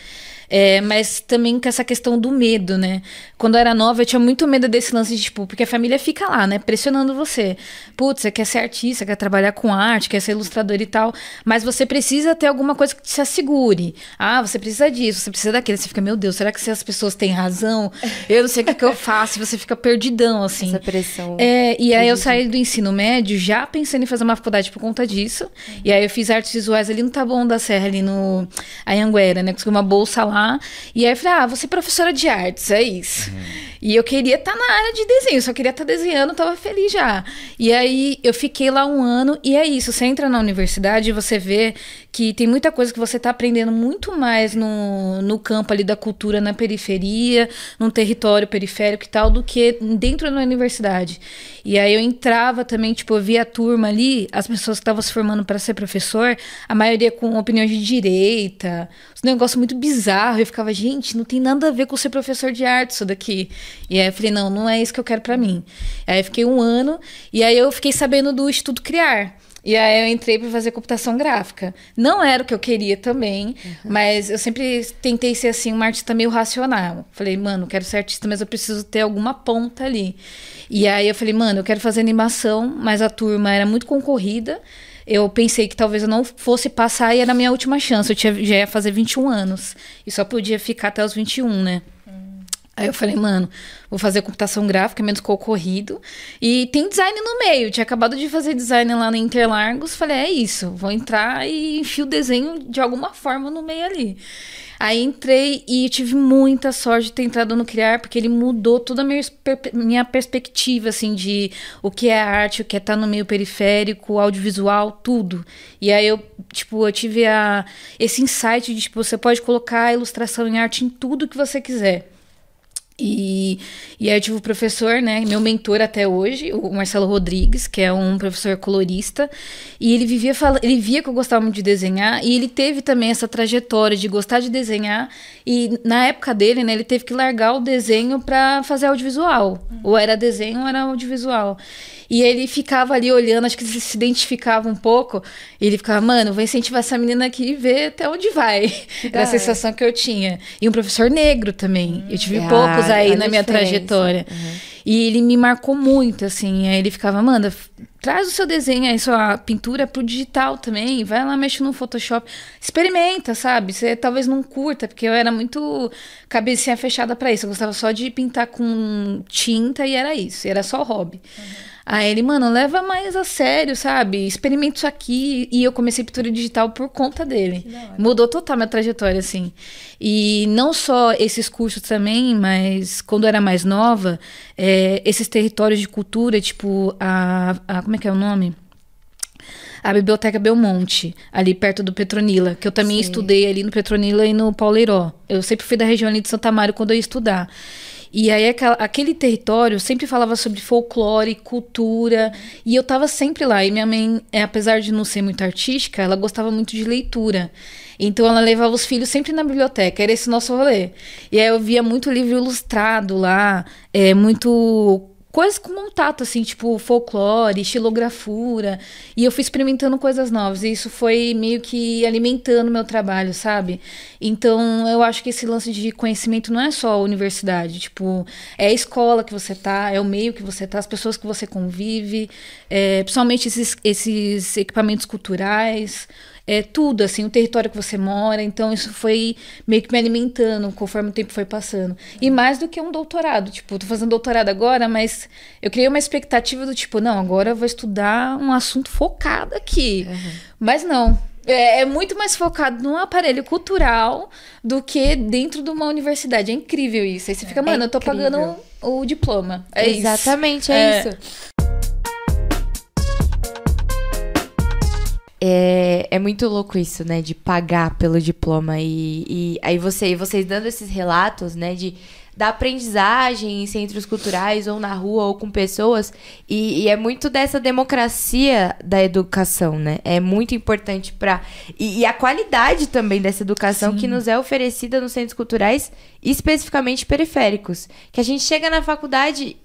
[SPEAKER 4] É, mas também com essa questão do medo, né? Quando eu era nova, eu tinha muito medo desse lance de, tipo, porque a família fica lá, né? Pressionando você. Putz, você quer ser artista, quer trabalhar com arte, quer ser ilustrador e tal, mas você precisa ter alguma coisa que te assegure. Ah, você precisa disso, você precisa daquilo. Você fica, meu Deus, será que se as pessoas têm razão? Eu não sei o que, que eu faço. Você fica perdidão, assim.
[SPEAKER 2] Essa pressão.
[SPEAKER 4] É, e aí eu saí do ensino médio já pensando em fazer uma faculdade por conta disso. E aí eu fiz artes visuais ali no Taboão da Serra, ali no Anhanguera, né? Consegui uma bolsa lá. E aí eu falei, ah, ser professora de artes, é isso. E eu queria estar na área de desenho, só queria estar desenhando, tava feliz já. E aí eu fiquei lá um ano, e é isso, você entra na universidade e você vê que tem muita coisa que você tá aprendendo muito mais no, no campo ali da cultura na periferia, num território periférico e tal, do que dentro da universidade. E aí eu entrava também, tipo, eu via a turma ali, as pessoas que estavam se formando para ser professor, a maioria com opiniões de direita, uns negócios muito bizarros. Eu ficava, gente, não tem nada a ver com ser professor de arte isso daqui. E aí eu falei, não, não é isso que eu quero para mim. Aí eu fiquei um ano, e aí eu fiquei sabendo do Instituto Criar. E aí eu entrei para fazer computação gráfica. Não era o que eu queria também, mas eu sempre tentei ser assim uma artista meio racional. Falei, mano, quero ser artista, mas eu preciso ter alguma ponta ali. E aí eu falei, mano, eu quero fazer animação, mas a turma era muito concorrida. Eu pensei que talvez eu não fosse passar e era a minha última chance. Eu tinha, já ia fazer 21 anos e só podia ficar até os 21, né? Aí eu falei, mano, vou fazer computação gráfica, menos concorrido. E tem design no meio. Eu tinha acabado de fazer design lá na Interlargos. Falei, é isso, vou entrar e enfio o desenho de alguma forma no meio ali. Aí entrei e tive muita sorte de ter entrado no Criar, porque ele mudou toda a minha, minha perspectiva, assim, de o que é arte, o que é estar no meio periférico, audiovisual, tudo. E aí eu, tipo, eu tive a, esse insight de, tipo, você pode colocar ilustração em arte em tudo que você quiser. E, e aí eu tive o professor, né, meu mentor até hoje, o Marcelo Rodrigues, que é um professor colorista, e ele vivia ele via que eu gostava muito de desenhar, e ele teve também essa trajetória de gostar de desenhar, e na época dele, né, ele teve que largar o desenho para fazer audiovisual. Ou era desenho ou era audiovisual. E ele ficava ali olhando, acho que ele se identificava um pouco. E ele ficava, mano, vou incentivar essa menina aqui e ver até onde vai. Era a sensação que eu tinha. E um professor negro também. Eu tive
[SPEAKER 2] Ah,
[SPEAKER 4] poucos aí
[SPEAKER 2] olha
[SPEAKER 4] na minha
[SPEAKER 2] diferença.
[SPEAKER 4] trajetória. E ele me marcou muito, assim. Aí ele ficava, Amanda, f- traz o seu desenho aí, sua pintura pro digital também. Vai lá, mexe no Photoshop. Experimenta, sabe? Você talvez não curta, porque eu era muito cabecinha fechada pra isso. Eu gostava só de pintar com tinta e era isso. Era só hobby. Aí ele, mano, leva mais a sério, sabe? Experimenta isso aqui. E eu comecei pintura digital por conta dele. Mudou total minha trajetória, assim. E não só esses cursos também, mas quando eu era mais nova, é, esses territórios de cultura, tipo, a, a- Como é que é o nome? a Biblioteca Belmonte, ali perto do Petronila, que eu também
[SPEAKER 2] Sim.
[SPEAKER 4] estudei ali no Petronila e no Pauleiró. Eu sempre fui da região ali de Santa Mário quando eu ia estudar. E aí aquele território sempre falava sobre folclore, cultura, e eu tava sempre lá. E minha mãe, é, apesar de não ser muito artística, ela gostava muito de leitura. Então ela levava os filhos sempre na biblioteca, era esse nosso rolê. E aí eu via muito livro ilustrado lá, é, muito coisas com contato, assim, tipo folclore, estilografura. E eu fui experimentando coisas novas. E isso foi meio que alimentando meu trabalho, sabe? Então eu acho que esse lance de conhecimento não é só a universidade. Tipo, é a escola que você tá, é o meio que você tá, as pessoas que você convive, é, principalmente esses, esses equipamentos culturais. É tudo, assim, o território que você mora. Então, isso foi meio que me alimentando conforme o tempo foi passando. E mais do que um doutorado. Tipo, tô fazendo doutorado agora, mas eu criei uma expectativa do tipo, não, agora eu vou estudar um assunto focado aqui. Mas não. É, é muito mais focado num aparelho cultural do que dentro de uma universidade. É incrível isso. Aí você fica, mano, eu tô pagando o, o diploma. É isso.
[SPEAKER 2] Exatamente, é,
[SPEAKER 4] É.
[SPEAKER 2] isso. É, é muito louco isso, né? De pagar pelo diploma. E, e aí você, vocês dando esses relatos, né? De, da aprendizagem em centros culturais, ou na rua, ou com pessoas. E, e é muito dessa democracia da educação, né? É muito importante para e, e a qualidade também dessa educação que nos é oferecida nos centros culturais, especificamente periféricos. Que a gente chega na faculdade,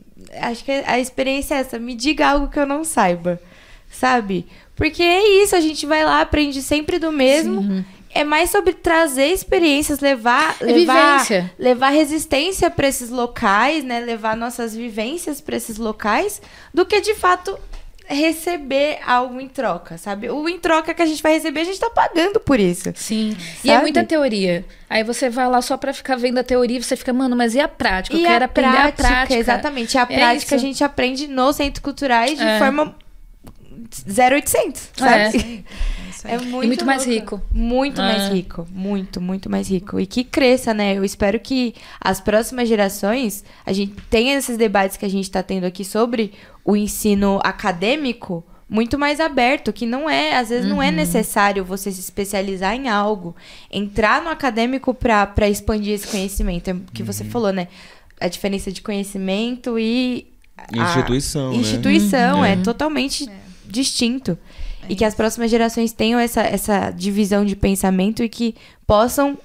[SPEAKER 2] acho que a experiência é essa. Me diga algo que eu não saiba, sabe? Porque é isso, a gente vai lá, aprende sempre do mesmo. É mais sobre trazer experiências, levar,
[SPEAKER 4] É
[SPEAKER 2] levar,
[SPEAKER 4] vivência.
[SPEAKER 2] levar resistência para esses locais, né? Levar nossas vivências para esses locais, do que de fato receber algo em troca, sabe? O em troca que a gente vai receber, a gente tá pagando por isso.
[SPEAKER 4] Sim. E é
[SPEAKER 2] Sabe?
[SPEAKER 4] muita teoria. Aí você vai lá só pra ficar vendo a teoria e você fica, mano, mas e a prática? Eu
[SPEAKER 2] E
[SPEAKER 4] quero
[SPEAKER 2] a
[SPEAKER 4] aprender
[SPEAKER 2] prática,
[SPEAKER 4] a prática.
[SPEAKER 2] exatamente. A
[SPEAKER 4] É
[SPEAKER 2] prática a
[SPEAKER 4] isso.
[SPEAKER 2] gente aprende nos centros culturais de
[SPEAKER 4] É.
[SPEAKER 2] forma 0800, sabe? É, muito,
[SPEAKER 4] E muito mais rico.
[SPEAKER 2] Muito
[SPEAKER 4] É.
[SPEAKER 2] mais rico. Muito, muito mais rico. E que cresça, né? Eu espero que as próximas gerações, a gente tenha esses debates que a gente está tendo aqui sobre o ensino acadêmico muito mais aberto, que não é, às vezes não é necessário você se especializar em algo, entrar no acadêmico para expandir esse conhecimento. É o que você falou, né? A diferença de conhecimento e a-
[SPEAKER 5] Instituição, né?
[SPEAKER 2] instituição é totalmente distinto. e que as próximas gerações tenham essa, essa divisão de pensamento e que possam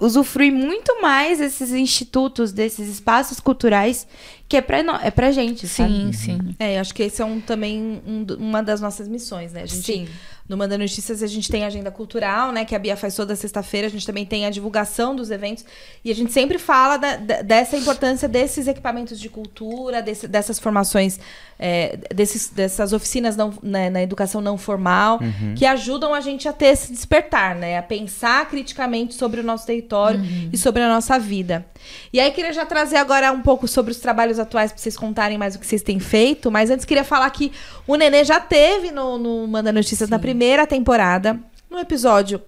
[SPEAKER 2] usufruir muito mais desses institutos, desses espaços culturais que é pra, no, é pra gente, sabe?
[SPEAKER 4] Sim, sim.
[SPEAKER 1] É, eu acho que esse é um, também um uma das nossas missões, né? A gente,
[SPEAKER 2] Sim.
[SPEAKER 1] No Manda Notícias a gente tem a agenda cultural, né? Que a Bia faz toda sexta-feira. A gente também tem a divulgação dos eventos. E a gente sempre fala da- da- dessa importância desses equipamentos de cultura, desse- dessas formações, é, desses, dessas oficinas não, né, na educação não formal, que ajudam a gente a ter esse despertar, né? A pensar criticamente sobre o nosso território e sobre a nossa vida. E aí queria já trazer agora um pouco sobre os trabalhos atuais para vocês contarem mais o que vocês têm feito. Mas antes queria falar que o Nenê já teve no, no Manda Notícias na primeira temporada, no episódio,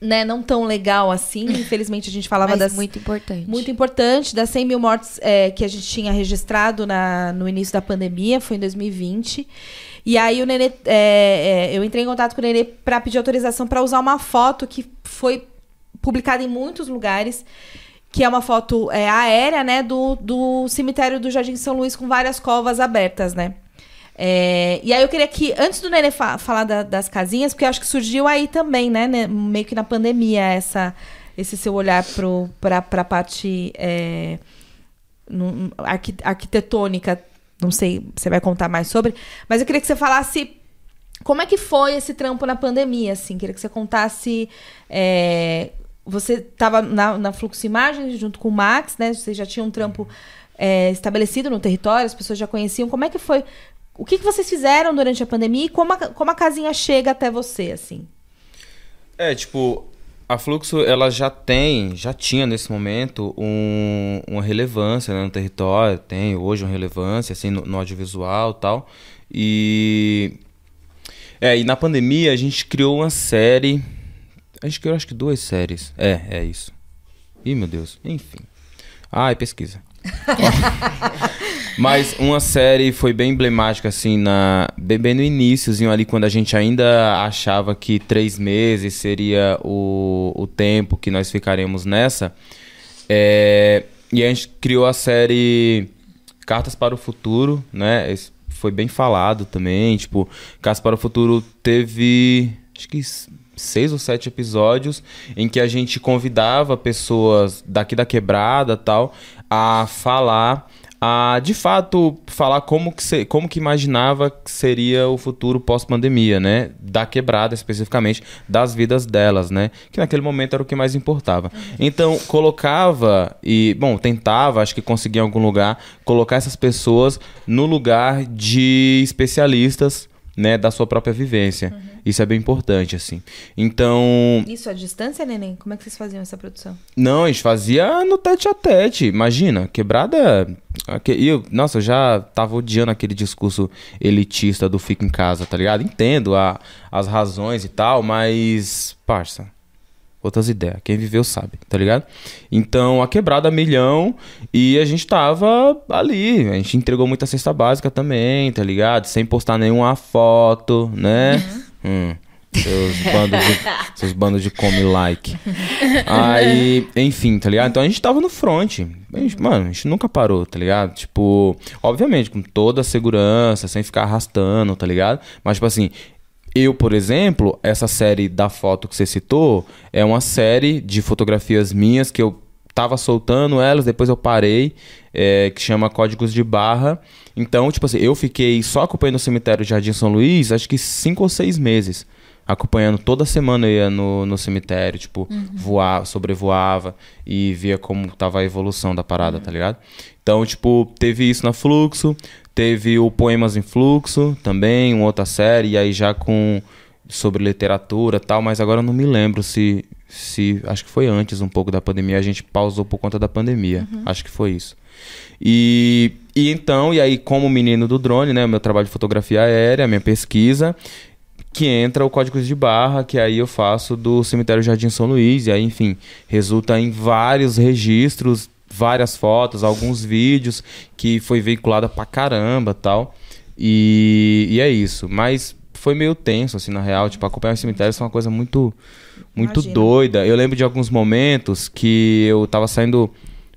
[SPEAKER 1] né, não tão legal assim. Infelizmente a gente falava
[SPEAKER 2] Mas
[SPEAKER 1] das
[SPEAKER 2] muito importante.
[SPEAKER 1] muito importante, das 100 mil mortes é, que a gente tinha registrado na, no início da pandemia, foi em 2020. E aí o Nenê, é, é, eu entrei em contato com o Nenê para pedir autorização para usar uma foto que foi publicada em muitos lugares, que é uma foto é, aérea, né, do, do cemitério do Jardim São Luís com várias covas abertas, né? É, e aí eu queria que, antes do Nenê fa- falar da- das casinhas, porque acho que surgiu aí também, né, né, meio que na pandemia, essa, esse seu olhar para a parte é, arqui- arquitetônica, não sei, você vai contar mais sobre, mas eu queria que você falasse como é que foi esse trampo na pandemia, assim, queria que você contasse... é, você estava na, na Fluxo Imagens junto com o Max, né? Você já tinha um trampo é, estabelecido no território, as pessoas já conheciam. Como é que foi? O que, que vocês fizeram durante a pandemia e como a, como a casinha chega até você, assim?
[SPEAKER 5] É, tipo, a Fluxo, ela já tem, já tinha nesse momento um- uma relevância né, no território, tem hoje uma relevância, assim, no, no audiovisual e tal. E... É, e na pandemia a gente criou uma série, a gente criou acho que duas séries. É, é isso. Ih, meu Deus, enfim. Ai, pesquisa. Mas uma série foi bem emblemática, assim, na, bem, bem no iníciozinho ali, quando a gente ainda achava que três meses seria o, o tempo que nós ficaremos nessa. É, e a gente criou a série Cartas para o Futuro, né? Esse foi bem falado também. Tipo, Cartas para o Futuro teve. Acho que seis ou sete episódios em que a gente convidava pessoas daqui da quebrada tal a falar a de fato falar como que, se, como que imaginava que seria o futuro pós-pandemia, né? Da quebrada especificamente, das vidas delas, né? Que naquele momento era o que mais importava. Então, colocava e, bom, tentava, acho que conseguia em algum lugar, colocar essas pessoas no lugar de especialistas né, da sua própria vivência. Uhum. Isso é bem importante, assim. Então.
[SPEAKER 1] Isso à distância, neném? Como é que vocês faziam essa produção?
[SPEAKER 5] Não, a gente fazia no tete a tete. Imagina, quebrada. Eu, nossa, eu já tava odiando aquele discurso elitista do fica em casa, tá ligado? Entendo a, as razões e tal, mas. Parça outras ideias. Quem viveu sabe, tá ligado? Então, a quebrada milhão e a gente tava ali. A gente entregou muita cesta básica também, tá ligado? Sem postar nenhuma foto, né? Uhum. Hum. Seus bandos de, seus bandos de come like. Aí, enfim, tá ligado? Então a gente tava no front. A gente, mano, a gente nunca parou, tá ligado? Tipo, obviamente, com toda a segurança, sem ficar arrastando, tá ligado? Mas, tipo assim, eu, por exemplo, essa série da foto que você citou é uma série de fotografias minhas que eu tava soltando elas, depois eu parei, é, que chama Códigos de Barra. Então, tipo assim, eu fiquei só acompanhando o cemitério de Jardim São Luís, acho que cinco ou seis meses. Acompanhando toda semana eu ia no, no cemitério, tipo, uhum. voava, sobrevoava e via como tava a evolução da parada, uhum. tá ligado? Então, tipo, teve isso na Fluxo, Teve o Poemas em Fluxo também, uma outra série, e aí já com sobre literatura tal, mas agora eu não me lembro se, se. Acho que foi antes um pouco da pandemia, a gente pausou por conta da pandemia. Uhum. Acho que foi isso. E, e então, e aí, como menino do drone, né? Meu trabalho de fotografia aérea, minha pesquisa, que entra o código de barra, que aí eu faço do cemitério Jardim São Luís, e aí, enfim, resulta em vários registros várias fotos, alguns vídeos que foi veiculada pra caramba tal. E, e é isso. Mas foi meio tenso, assim, na real. Tipo, acompanhar o cemitério foi uma coisa muito, muito doida. Eu lembro de alguns momentos que eu tava saindo.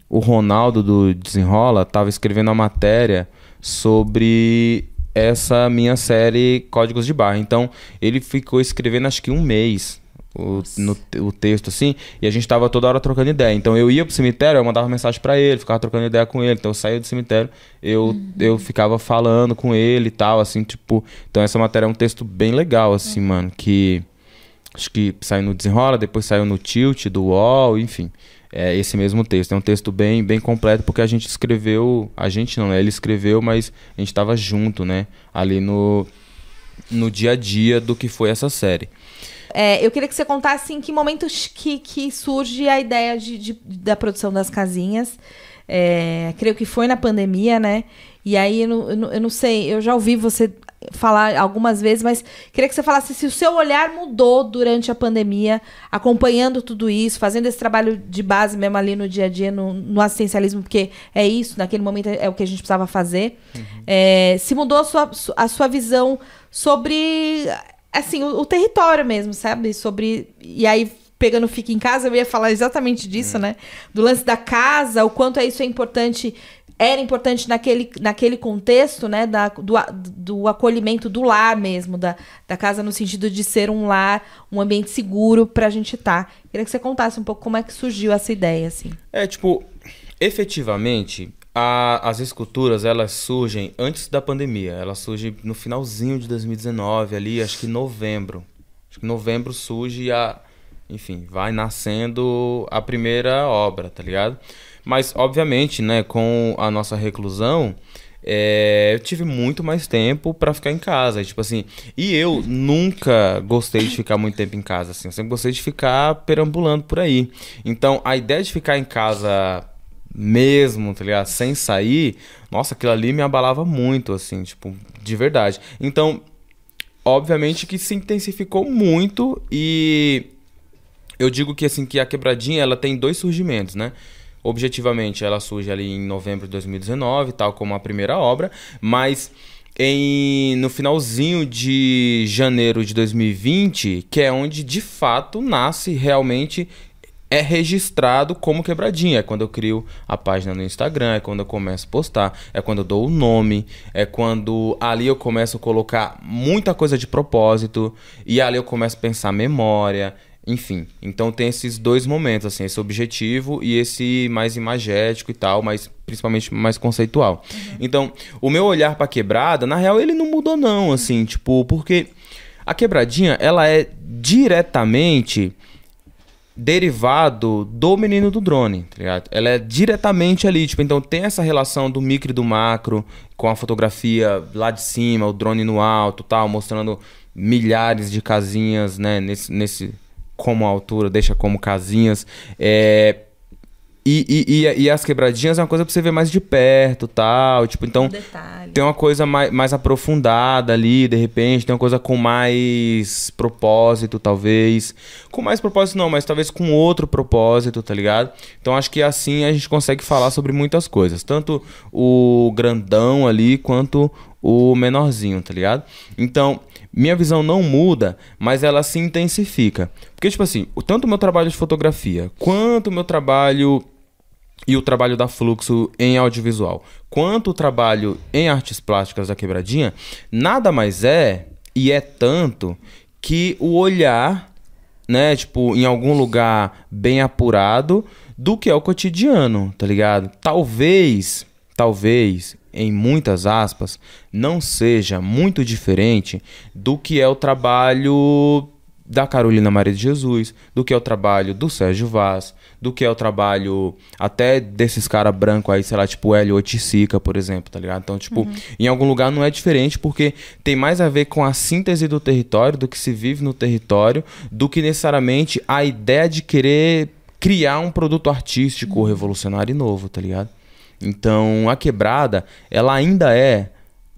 [SPEAKER 5] O Ronaldo do Desenrola tava escrevendo uma matéria sobre essa minha série Códigos de Barra. Então, ele ficou escrevendo acho que um mês o, no, o texto assim, e a gente tava toda hora trocando ideia. Então eu ia pro cemitério, eu mandava mensagem para ele, ficava trocando ideia com ele. Então eu saía do cemitério, eu, uhum. eu ficava falando com ele e tal, assim, tipo. Então essa matéria é um texto bem legal, assim, uhum. mano, que acho que saiu no Desenrola, depois saiu no Tilt do UOL, enfim. É esse mesmo texto. É um texto bem, bem completo, porque a gente escreveu. A gente não, né? Ele escreveu, mas a gente tava junto, né? Ali no, no dia a dia do que foi essa série.
[SPEAKER 1] É, eu queria que você contasse em que momento que, que surge a ideia de, de da produção das casinhas. É, creio que foi na pandemia, né? E aí, eu não, eu não sei, eu já ouvi você falar algumas vezes, mas queria que você falasse se o seu olhar mudou durante a pandemia, acompanhando tudo isso, fazendo esse trabalho de base mesmo ali no dia a dia, no, no assistencialismo, porque é isso, naquele momento é, é o que a gente precisava fazer. Uhum. É, se mudou a sua, a sua visão sobre assim, o, o, território mesmo, sabe? Sobre. E aí, pegando Fica em Casa, eu ia falar exatamente disso, hum. né? Do lance da casa, o quanto é isso é importante. Era importante naquele, naquele contexto, né? Da, do, do acolhimento do lar mesmo, da, da casa no sentido de ser um lar, um ambiente seguro pra gente estar. Tá. Queria que você contasse um pouco como é que surgiu essa ideia, assim.
[SPEAKER 5] É, tipo, efetivamente, a, as esculturas, elas surgem antes da pandemia. Elas surgem no finalzinho de 2019, ali, acho que novembro. Acho que novembro surge a... Enfim, vai nascendo a primeira obra, tá ligado? Mas, obviamente, né, com a nossa reclusão, é, eu tive muito mais tempo para ficar em casa. Tipo assim, e eu nunca gostei de ficar muito tempo em casa. Assim, eu sempre gostei de ficar perambulando por aí. Então, a ideia de ficar em casa mesmo, tá ligado? Sem sair, nossa, aquilo ali me abalava muito, assim, tipo, de verdade. Então, obviamente que se intensificou muito e eu digo que assim que a quebradinha ela tem dois surgimentos, né? objetivamente, ela surge ali em novembro de 2019, tal como a primeira obra, mas em, no finalzinho de janeiro de 2020, que é onde de fato nasce realmente é registrado como quebradinha. É quando eu crio a página no Instagram, é quando eu começo a postar, é quando eu dou o nome, é quando ali eu começo a colocar muita coisa de propósito e ali eu começo a pensar memória, enfim. Então tem esses dois momentos, assim, esse objetivo e esse mais imagético e tal, mas principalmente mais conceitual. Uhum. Então, o meu olhar para quebrada, na real, ele não mudou não, assim, tipo, porque a quebradinha, ela é diretamente derivado do menino do drone, tá ligado? Ela é diretamente ali, tipo, então tem essa relação do micro e do macro, com a fotografia lá de cima, o drone no alto, tal, mostrando milhares de casinhas, né, nesse, nesse como altura, deixa como casinhas, é, e, e, e, e, as quebradinhas é uma coisa pra você ver mais de perto tal. Tipo, então.
[SPEAKER 1] Detalhe.
[SPEAKER 5] Tem uma coisa mais, mais aprofundada ali, de repente. Tem uma coisa com mais propósito, talvez. Com mais propósito, não, mas talvez com outro propósito, tá ligado? Então acho que assim a gente consegue falar sobre muitas coisas. Tanto o grandão ali quanto o menorzinho, tá ligado? Então, minha visão não muda, mas ela se intensifica. Porque, tipo assim, tanto o meu trabalho de fotografia, quanto o meu trabalho e o trabalho da Fluxo em audiovisual, quanto o trabalho em artes plásticas da Quebradinha, nada mais é, e é tanto, que o olhar, né, tipo, em algum lugar bem apurado do que é o cotidiano, tá ligado? Talvez, talvez, em muitas aspas, não seja muito diferente do que é o trabalho da Carolina Maria de Jesus, do que é o trabalho do Sérgio Vaz, do que é o trabalho até desses caras brancos aí, sei lá, tipo Hélio Oticica, por exemplo, tá ligado? Então, tipo, uhum. em algum lugar não é diferente porque tem mais a ver com a síntese do território, do que se vive no território, do que necessariamente a ideia de querer criar um produto artístico uhum. revolucionário e novo, tá ligado? Então, a quebrada, ela ainda é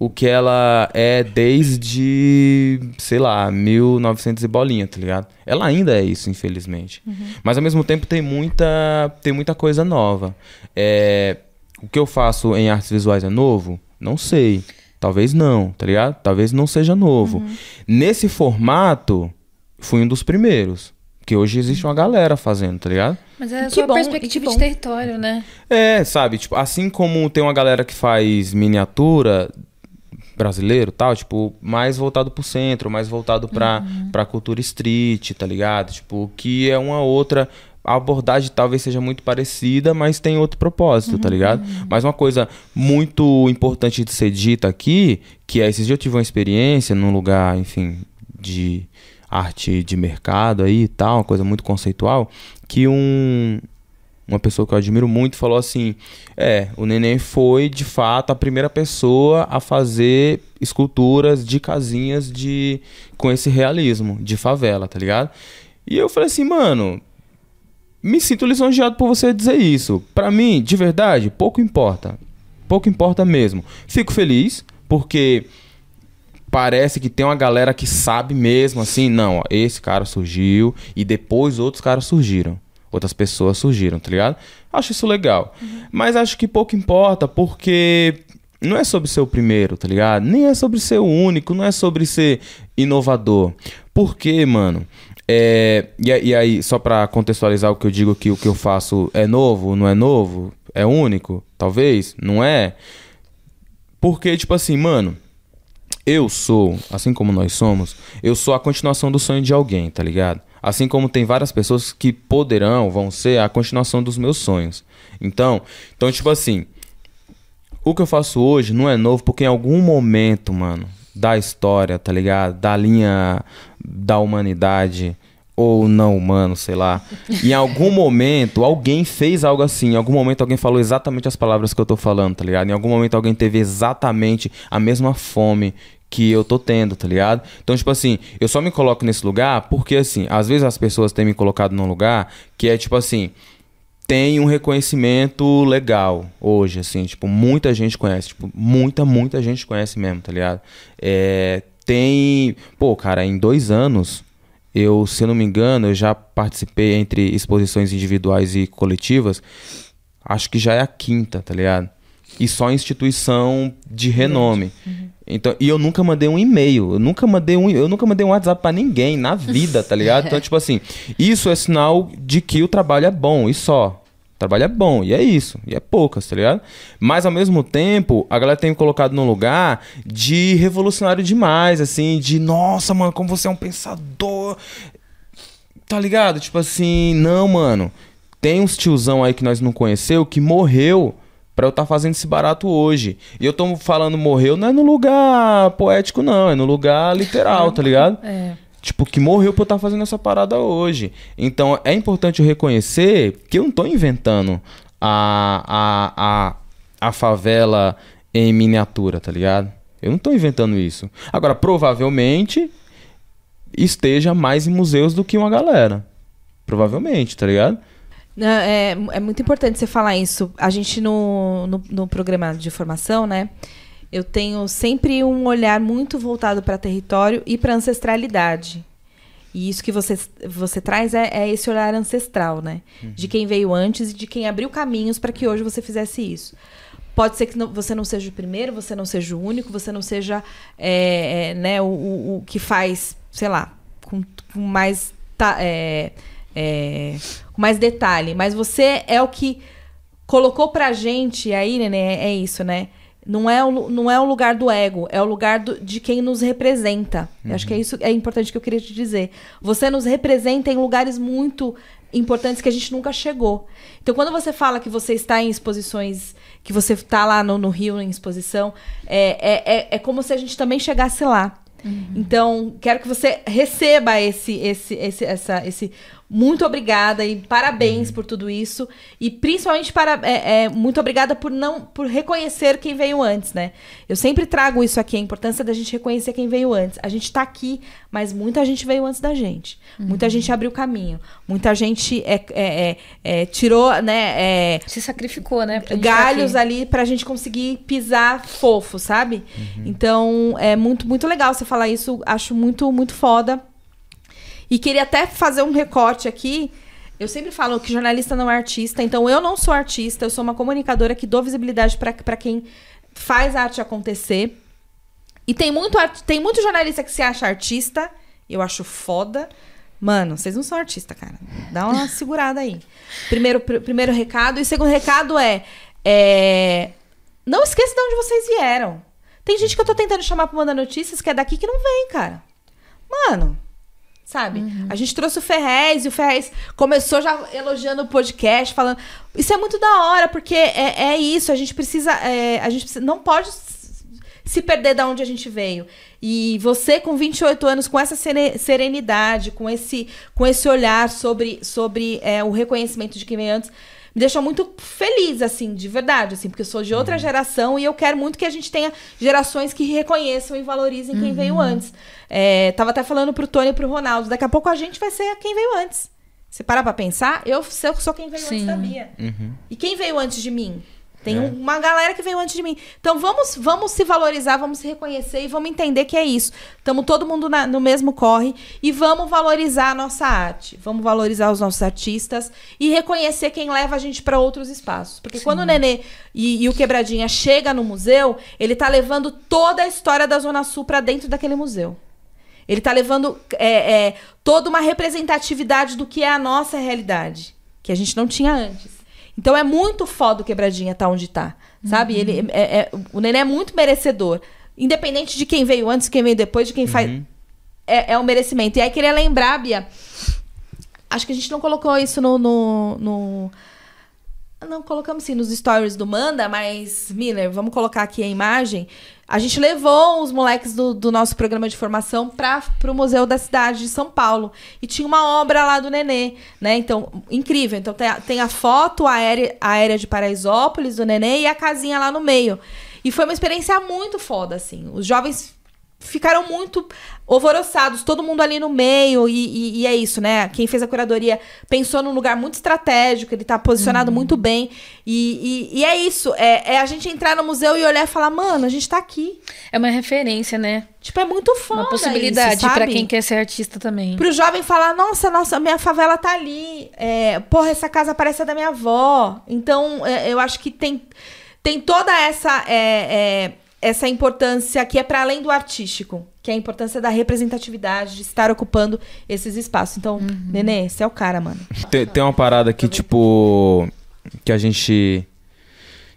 [SPEAKER 5] o que ela é desde, sei lá, 1900 e bolinha, tá ligado? Ela ainda é isso, infelizmente. Uhum. Mas ao mesmo tempo tem muita, tem muita coisa nova. É, o que eu faço em artes visuais é novo? Não sei. Talvez não, tá ligado? Talvez não seja novo. Uhum. Nesse formato, fui um dos primeiros. Porque hoje existe uma galera fazendo, tá ligado?
[SPEAKER 4] Mas é a sua bom, perspectiva de território, né?
[SPEAKER 5] É, sabe? Tipo, assim como tem uma galera que faz miniatura brasileiro tal, tipo, mais voltado pro centro, mais voltado pra, uhum. pra cultura street, tá ligado? Tipo, que é uma outra a abordagem talvez seja muito parecida, mas tem outro propósito, tá uhum, tá ligado? Uhum. Mas uma coisa muito importante de ser dita aqui, que é, esses dias eu tive uma experiência num lugar, enfim, de arte de mercado aí e tal, uma coisa muito conceitual, que um, uma pessoa que eu admiro muito falou assim: é, o neném foi de fato a primeira pessoa a fazer esculturas de casinhas de com esse realismo de favela, tá ligado? E eu falei assim, mano, me sinto lisonjeado por você dizer isso. Para mim, de verdade, pouco importa. Pouco importa mesmo. Fico feliz porque parece que tem uma galera que sabe mesmo assim, não, ó, esse cara surgiu e depois outros caras surgiram. Outras pessoas surgiram, tá ligado? Acho isso legal. Uhum. Mas acho que pouco importa, porque não é sobre ser o primeiro, tá ligado? Nem é sobre ser o único, não é sobre ser inovador. Porque, mano, é, e, e, aí, só pra contextualizar o que eu digo que o que eu faço é novo, não é novo, é único, talvez, não é. Porque, tipo assim, mano, eu sou, assim como nós somos, eu sou a continuação do sonho de alguém, tá ligado? Assim como tem várias pessoas que poderão, vão ser a continuação dos meus sonhos. Então, então tipo assim, o que eu faço hoje não é novo porque em algum momento, mano, da história, tá ligado? Da linha da humanidade, ou não humano, sei lá. em algum momento, alguém fez algo assim. Em algum momento, alguém falou exatamente as palavras que eu tô falando, tá ligado? Em algum momento, alguém teve exatamente a mesma fome que eu tô tendo, tá ligado? Então, tipo assim, eu só me coloco nesse lugar porque, assim, às vezes as pessoas têm me colocado num lugar que é, tipo assim, tem um reconhecimento legal hoje, assim, tipo, muita gente conhece, tipo, muita, muita gente conhece mesmo, tá ligado? É, tem, pô, cara, em dois anos eu, se eu não me engano, eu já participei entre exposições individuais e coletivas. Acho que já é a quinta, tá ligado? E só instituição de renome. Então, e eu nunca mandei um e-mail, eu nunca mandei um, eu nunca mandei um WhatsApp pra ninguém na vida, tá ligado? Então, tipo assim, isso é sinal de que o trabalho é bom e só. O trabalho é bom, e é isso, e é poucas, tá ligado? Mas ao mesmo tempo, a galera tem me colocado num lugar de revolucionário demais, assim, de nossa, mano, como você é um pensador. Tá ligado? Tipo assim, não, mano. Tem uns tiozão aí que nós não conheceu que morreu pra eu estar fazendo esse barato hoje. E eu tô falando morreu não é no lugar poético, não, é no lugar literal, tá ligado?
[SPEAKER 4] É.
[SPEAKER 5] Tipo, que morreu pra eu estar fazendo essa parada hoje. Então é importante eu reconhecer que eu não tô inventando a, a, a, a favela em miniatura, tá ligado? Eu não tô inventando isso. Agora, provavelmente esteja mais em museus do que uma galera. Provavelmente, tá ligado?
[SPEAKER 1] É, é muito importante você falar isso. A gente no, no, no programa de formação, né? Eu tenho sempre um olhar muito voltado para território e para ancestralidade. E isso que você, você traz é, é esse olhar ancestral, né? De quem veio antes e de quem abriu caminhos para que hoje você fizesse isso. Pode ser que não- você não seja o primeiro, você não seja o único, você não seja é, é, né, o, o, o que faz, sei lá, com, com mais ta- é, com mais detalhe. Mas você é o que colocou pra gente, aí, Nenê, é, isso, né? Não é, o, não é o lugar do ego, é o lugar do- de quem nos representa. Eu acho que é isso é importante que eu queria te dizer. Você nos representa em lugares muito importantes que a gente nunca chegou. Então, quando você fala que você está em exposições, que você está lá no, no Rio em exposição, é, é, é, é como se a gente também chegasse lá. Então, quero que você receba esse, esse, esse, essa, esse muito obrigada e parabéns por tudo isso e principalmente para é, é, muito obrigada por não por reconhecer quem veio antes, né? Eu sempre trago isso aqui a importância da gente reconhecer quem veio antes. A gente tá aqui, mas muita gente veio antes da gente. Muita gente abriu caminho. Muita gente é, é, é, é, tirou, né? é,
[SPEAKER 4] Se sacrificou, né? tá
[SPEAKER 1] galhos ali pra gente conseguir pisar fofo, sabe? Então, é muito, muito legal você falar isso. Acho muito, muito foda. E queria até fazer um recorte aqui. Eu sempre falo que jornalista não é artista, então eu não sou artista, eu sou uma comunicadora que dou visibilidade pra quem faz a arte acontecer. E tem muito, tem muito jornalista que se acha artista, eu acho foda. Mano, vocês não são artista, cara. Dá uma segurada aí. Primeiro, pr- primeiro recado. E segundo recado é, é, Não esqueça de onde vocês vieram. Tem gente que eu tô tentando chamar pra mandar notícias que é daqui que não vem, cara. Mano, sabe? A gente trouxe o Ferrez e o Ferrez começou já elogiando o podcast, falando. Isso é muito da hora, porque é, é isso, a gente precisa. é, a gente precisa- não pode se perder da onde a gente veio. E você, com 28 anos, com essa sere- serenidade, com esse, com esse olhar sobre, sobre é, o reconhecimento de quem veio antes. Me deixou muito feliz, assim, de verdade, assim, porque eu sou de outra geração e eu quero muito que a gente tenha gerações que reconheçam e valorizem quem veio antes. É, tava até falando pro Tony e pro Ronaldo, daqui a pouco a gente vai ser quem veio antes. Você parar pra pensar, eu sou, quem veio antes
[SPEAKER 4] Sim.
[SPEAKER 1] da Bia.
[SPEAKER 5] Uhum.
[SPEAKER 1] E quem veio antes de mim? Tem
[SPEAKER 5] É.
[SPEAKER 1] um- uma galera que veio antes de mim. Então vamos, vamos se valorizar, vamos se reconhecer e vamos entender que é isso. Estamos todo mundo na- no mesmo corre e vamos valorizar a nossa arte. Vamos valorizar os nossos artistas e reconhecer quem leva a gente para outros espaços. Porque quando o Nenê e, e o Quebradinha chega no museu, ele tá levando toda a história da Zona Sul para dentro daquele museu. Ele tá levando é, é, toda uma representatividade do que é a nossa realidade, que a gente não tinha antes. Então é muito foda o Quebradinha tá onde tá, sabe? Ele é, é- o Nenê é muito merecedor. Independente de quem veio antes, quem veio depois, de quem faz. É, é um merecimento. E aí queria lembrar, Bia. Acho que a gente não colocou isso no. no, no- não colocamos sim nos stories do Manda, mas, Miller, vamos colocar aqui a imagem. A gente levou os moleques do, do nosso programa de formação para o Museu da Cidade de São Paulo. E tinha uma obra lá do Nenê, né? Então, incrível. Então, tem a, tem a foto aérea, aérea de Paraisópolis do Nenê e a casinha lá no meio. E foi uma experiência muito foda, assim. Os jovens ficaram muito alvoroçados, todo mundo ali no meio, e, e- e é isso, né? Quem fez a curadoria pensou num lugar muito estratégico, ele tá posicionado
[SPEAKER 4] Uhum.
[SPEAKER 1] muito bem. E, e- é isso, é, é a gente entrar no museu e olhar e falar, mano, a gente tá aqui.
[SPEAKER 4] É uma referência, né?
[SPEAKER 1] Tipo, é muito foda
[SPEAKER 4] Uma possibilidade
[SPEAKER 1] sabe?
[SPEAKER 4] quem quer ser artista também.
[SPEAKER 1] Pro jovem falar, nossa, nossa, minha favela tá ali. É, porra, essa casa parece a da minha avó. Então, é, eu acho que tem, tem toda essa, é, é, essa importância que é para além do artístico, que é a importância da representatividade, de estar ocupando esses espaços. Então, Nenê, você é o cara, mano.
[SPEAKER 5] Tem, tem uma parada que, tipo. Que a gente.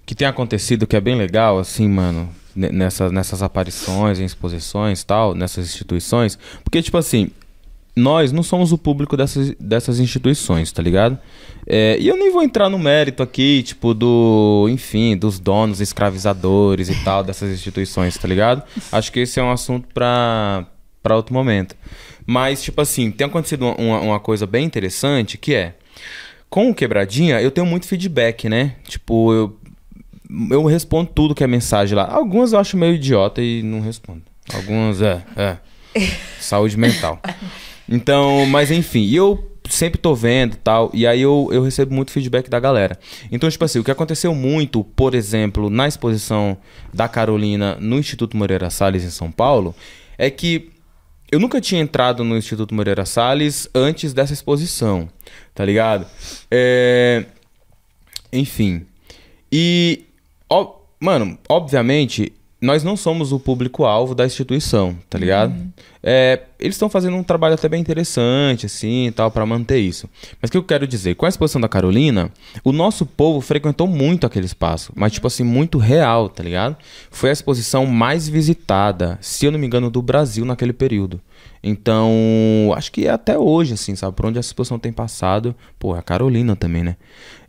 [SPEAKER 5] Que tem acontecido que é bem legal, assim, mano. ne- Nessas, nessas aparições, em exposições tal, nessas instituições. Porque, tipo assim. Nós não somos o público dessas, dessas instituições, tá ligado? É, e eu nem vou entrar no mérito aqui, tipo, do. Enfim, dos donos escravizadores e tal, dessas instituições, tá ligado? Acho que esse é um assunto pra, pra outro momento. Mas, tipo assim, tem acontecido uma- uma, coisa bem interessante que é. Com o Quebradinha, eu tenho muito feedback, né? Tipo, eu, eu respondo tudo que é mensagem lá. Algumas eu acho meio idiota e não respondo. Algumas, é, é. Saúde mental. Então, mas enfim, eu sempre tô vendo tal, e aí eu, eu recebo muito feedback da galera. Então, tipo assim, o que aconteceu muito, por exemplo, na exposição da Carolina no Instituto Moreira Salles em São Paulo, é que eu nunca tinha entrado no Instituto Moreira Salles antes dessa exposição, tá ligado? É... Enfim. E, ó, mano, obviamente, nós não somos o público-alvo da instituição, tá ligado? É, eles estão fazendo um trabalho até bem interessante, assim, e tal, pra manter isso. Mas o que eu quero dizer? Com a exposição da Carolina, o nosso povo frequentou muito aquele espaço, mas, tipo assim, muito real, tá ligado? Foi a exposição mais visitada, se eu não me engano, do Brasil naquele período. Então, acho que até hoje, assim, sabe? Por onde essa exposição tem passado, pô, a Carolina também, né?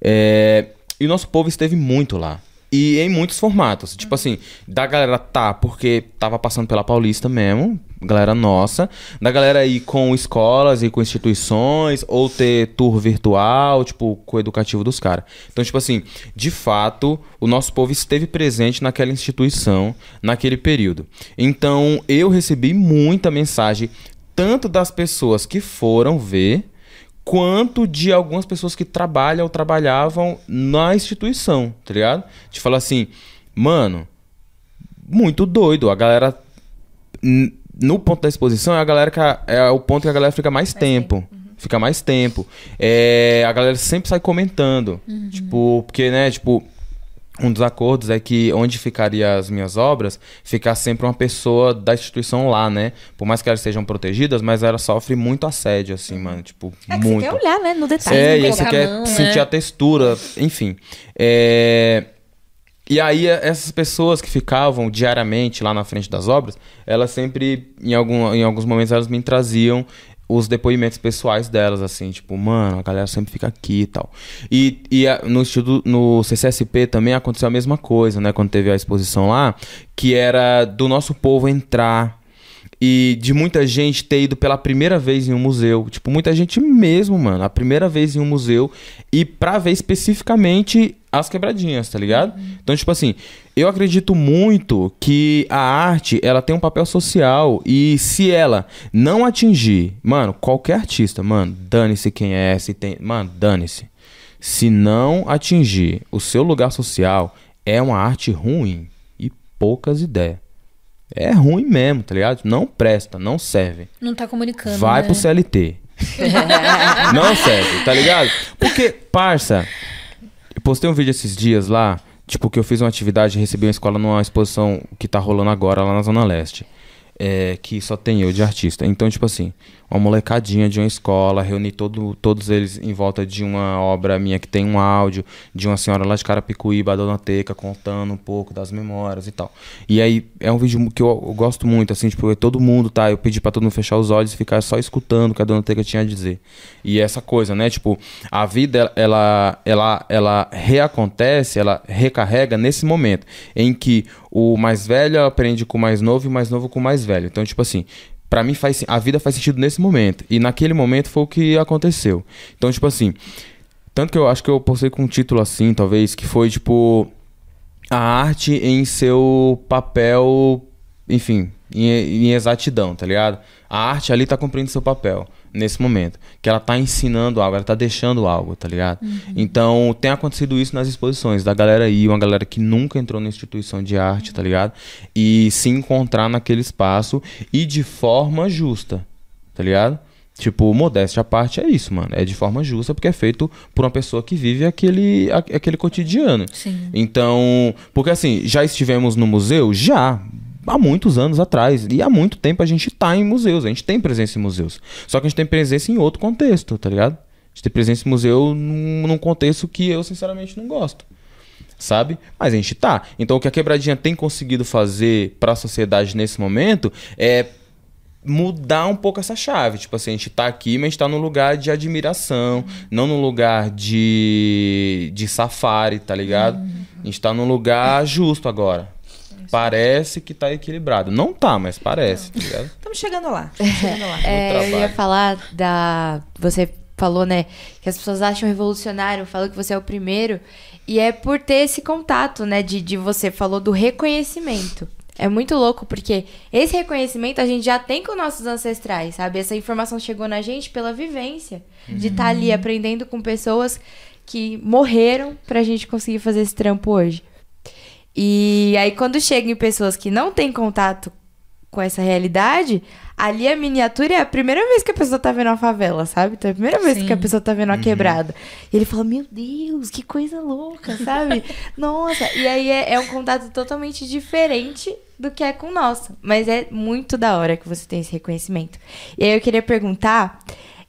[SPEAKER 5] É, e o nosso povo esteve muito lá. E em muitos formatos. Tipo assim, da galera tá, porque tava passando pela Paulista mesmo, galera nossa. Da galera ir com escolas e com instituições, ou ter tour virtual, tipo, com o educativo dos caras. Então, tipo assim, de fato, o nosso povo esteve presente naquela instituição, naquele período. Então, eu recebi muita mensagem, tanto das pessoas que foram ver, quanto de algumas pessoas que trabalham ou trabalhavam na instituição, tá ligado? De falar assim, mano, muito doido. A galera. No ponto da exposição é a galera que a- é o ponto que a galera fica mais tempo. Fica mais tempo. É, a galera sempre sai comentando. Tipo, porque, né, tipo, um dos acordos é que onde ficaria as minhas obras, ficar sempre uma pessoa da instituição lá, né? Por mais que elas sejam protegidas, mas ela sofre muito assédio, assim, mano. Tipo,
[SPEAKER 1] É que você
[SPEAKER 5] muito.
[SPEAKER 1] quer olhar, né? No detalhe.
[SPEAKER 5] É,
[SPEAKER 1] no
[SPEAKER 5] e você quer
[SPEAKER 4] mão,
[SPEAKER 5] sentir
[SPEAKER 4] né?
[SPEAKER 5] a textura, enfim. É, E aí, é- essas pessoas que ficavam diariamente lá na frente das obras, elas sempre, em, algum, em alguns momentos, elas me traziam os depoimentos pessoais delas, assim, tipo, mano, a galera sempre fica aqui e tal. E, e a- no, instituto, no CCSP também aconteceu a mesma coisa, né? Quando teve a exposição lá, que era do nosso povo entrar e de muita gente ter ido pela primeira vez em um museu. Tipo, muita gente mesmo, mano. A primeira vez em um museu. E pra ver especificamente as quebradinhas, tá ligado? Então, tipo assim, eu acredito muito que a arte, ela tem um papel social. E se ela não atingir, mano, qualquer artista, mano, dane-se quem é, se tem. Mano, dane-se. Se não atingir o seu lugar social, é uma arte ruim. E poucas ideias. É ruim mesmo, tá ligado? Não presta, não serve.
[SPEAKER 4] Não tá comunicando.
[SPEAKER 5] Vai
[SPEAKER 4] né?
[SPEAKER 5] pro CLT. não serve, tá ligado? Porque, parça, eu postei um vídeo esses dias lá, tipo, que eu fiz uma atividade e recebi uma escola numa exposição que tá rolando agora lá na Zona Leste. É, que só tem eu de artista. Então, tipo assim, uma molecadinha de uma escola, reuni todo, todos eles em volta de uma obra minha que tem um áudio de uma senhora lá de Carapicuíba, a Dona Teca, contando um pouco das memórias e tal. E aí, é um vídeo que eu, eu gosto muito, assim, tipo, todo mundo, tá? Eu pedi pra todo mundo fechar os olhos e ficar só escutando o que a Dona Teca tinha a dizer. E essa coisa, né? Tipo, a vida, ela, ela, ela reacontece, ela recarrega nesse momento em que o mais velho aprende com o mais novo e o mais novo com o mais velho. Então, tipo assim, Pra mim faz a vida faz sentido nesse momento e naquele momento foi o que aconteceu. Então, tipo assim, tanto que eu acho que eu postei com um título assim, talvez, que foi tipo a arte em seu papel enfim, em, em exatidão, tá ligado? A arte ali tá cumprindo seu papel nesse momento. Que ela tá ensinando algo, ela tá deixando algo, tá ligado? Então, tem acontecido isso nas exposições, da galera aí, uma galera que nunca entrou na instituição de arte, tá ligado? E se encontrar naquele espaço e de forma justa, tá ligado? Tipo, modéstia à parte é isso, mano. É de forma justa porque é feito por uma pessoa que vive aquele, aquele cotidiano.
[SPEAKER 4] Sim.
[SPEAKER 5] Então, porque assim, já estivemos no museu? Já. Há muitos anos atrás. E há muito tempo a gente tá em museus. A gente tem presença em museus. Só que a gente tem presença em outro contexto, tá ligado? A gente tem presença em museu num, num contexto que eu, sinceramente, não gosto. Sabe? Mas a gente tá. Então, o que a Quebradinha tem conseguido fazer pra sociedade nesse momento é mudar um pouco essa chave. Tipo assim, a gente tá aqui, mas a gente tá num lugar de admiração, não num lugar de, de safari, tá ligado? A gente tá num lugar justo agora. Parece que tá equilibrado. Não tá, mas parece, tá ligado?
[SPEAKER 1] Estamos chegando lá. Estamos chegando lá.
[SPEAKER 2] É, eu ia falar da. Você falou, né? Que as pessoas acham revolucionário, falam que você é o primeiro. E é por ter esse contato, né? De, de você falou do reconhecimento. É muito louco, porque esse reconhecimento a gente já tem com nossos ancestrais, sabe? Essa informação chegou na gente pela vivência. De estar ali aprendendo com pessoas que morreram pra gente conseguir fazer esse trampo hoje. E aí, quando chega em pessoas que não têm contato com essa realidade, ali a miniatura é a primeira vez que a pessoa tá vendo uma favela, sabe? Então é a primeira vez
[SPEAKER 4] Sim.
[SPEAKER 2] que a pessoa tá vendo uma quebrada. E ele fala, meu Deus, que coisa louca, sabe? Nossa, e aí é, é um contato totalmente diferente do que é com o nosso. Mas é muito da hora que você tem esse reconhecimento. E aí eu queria perguntar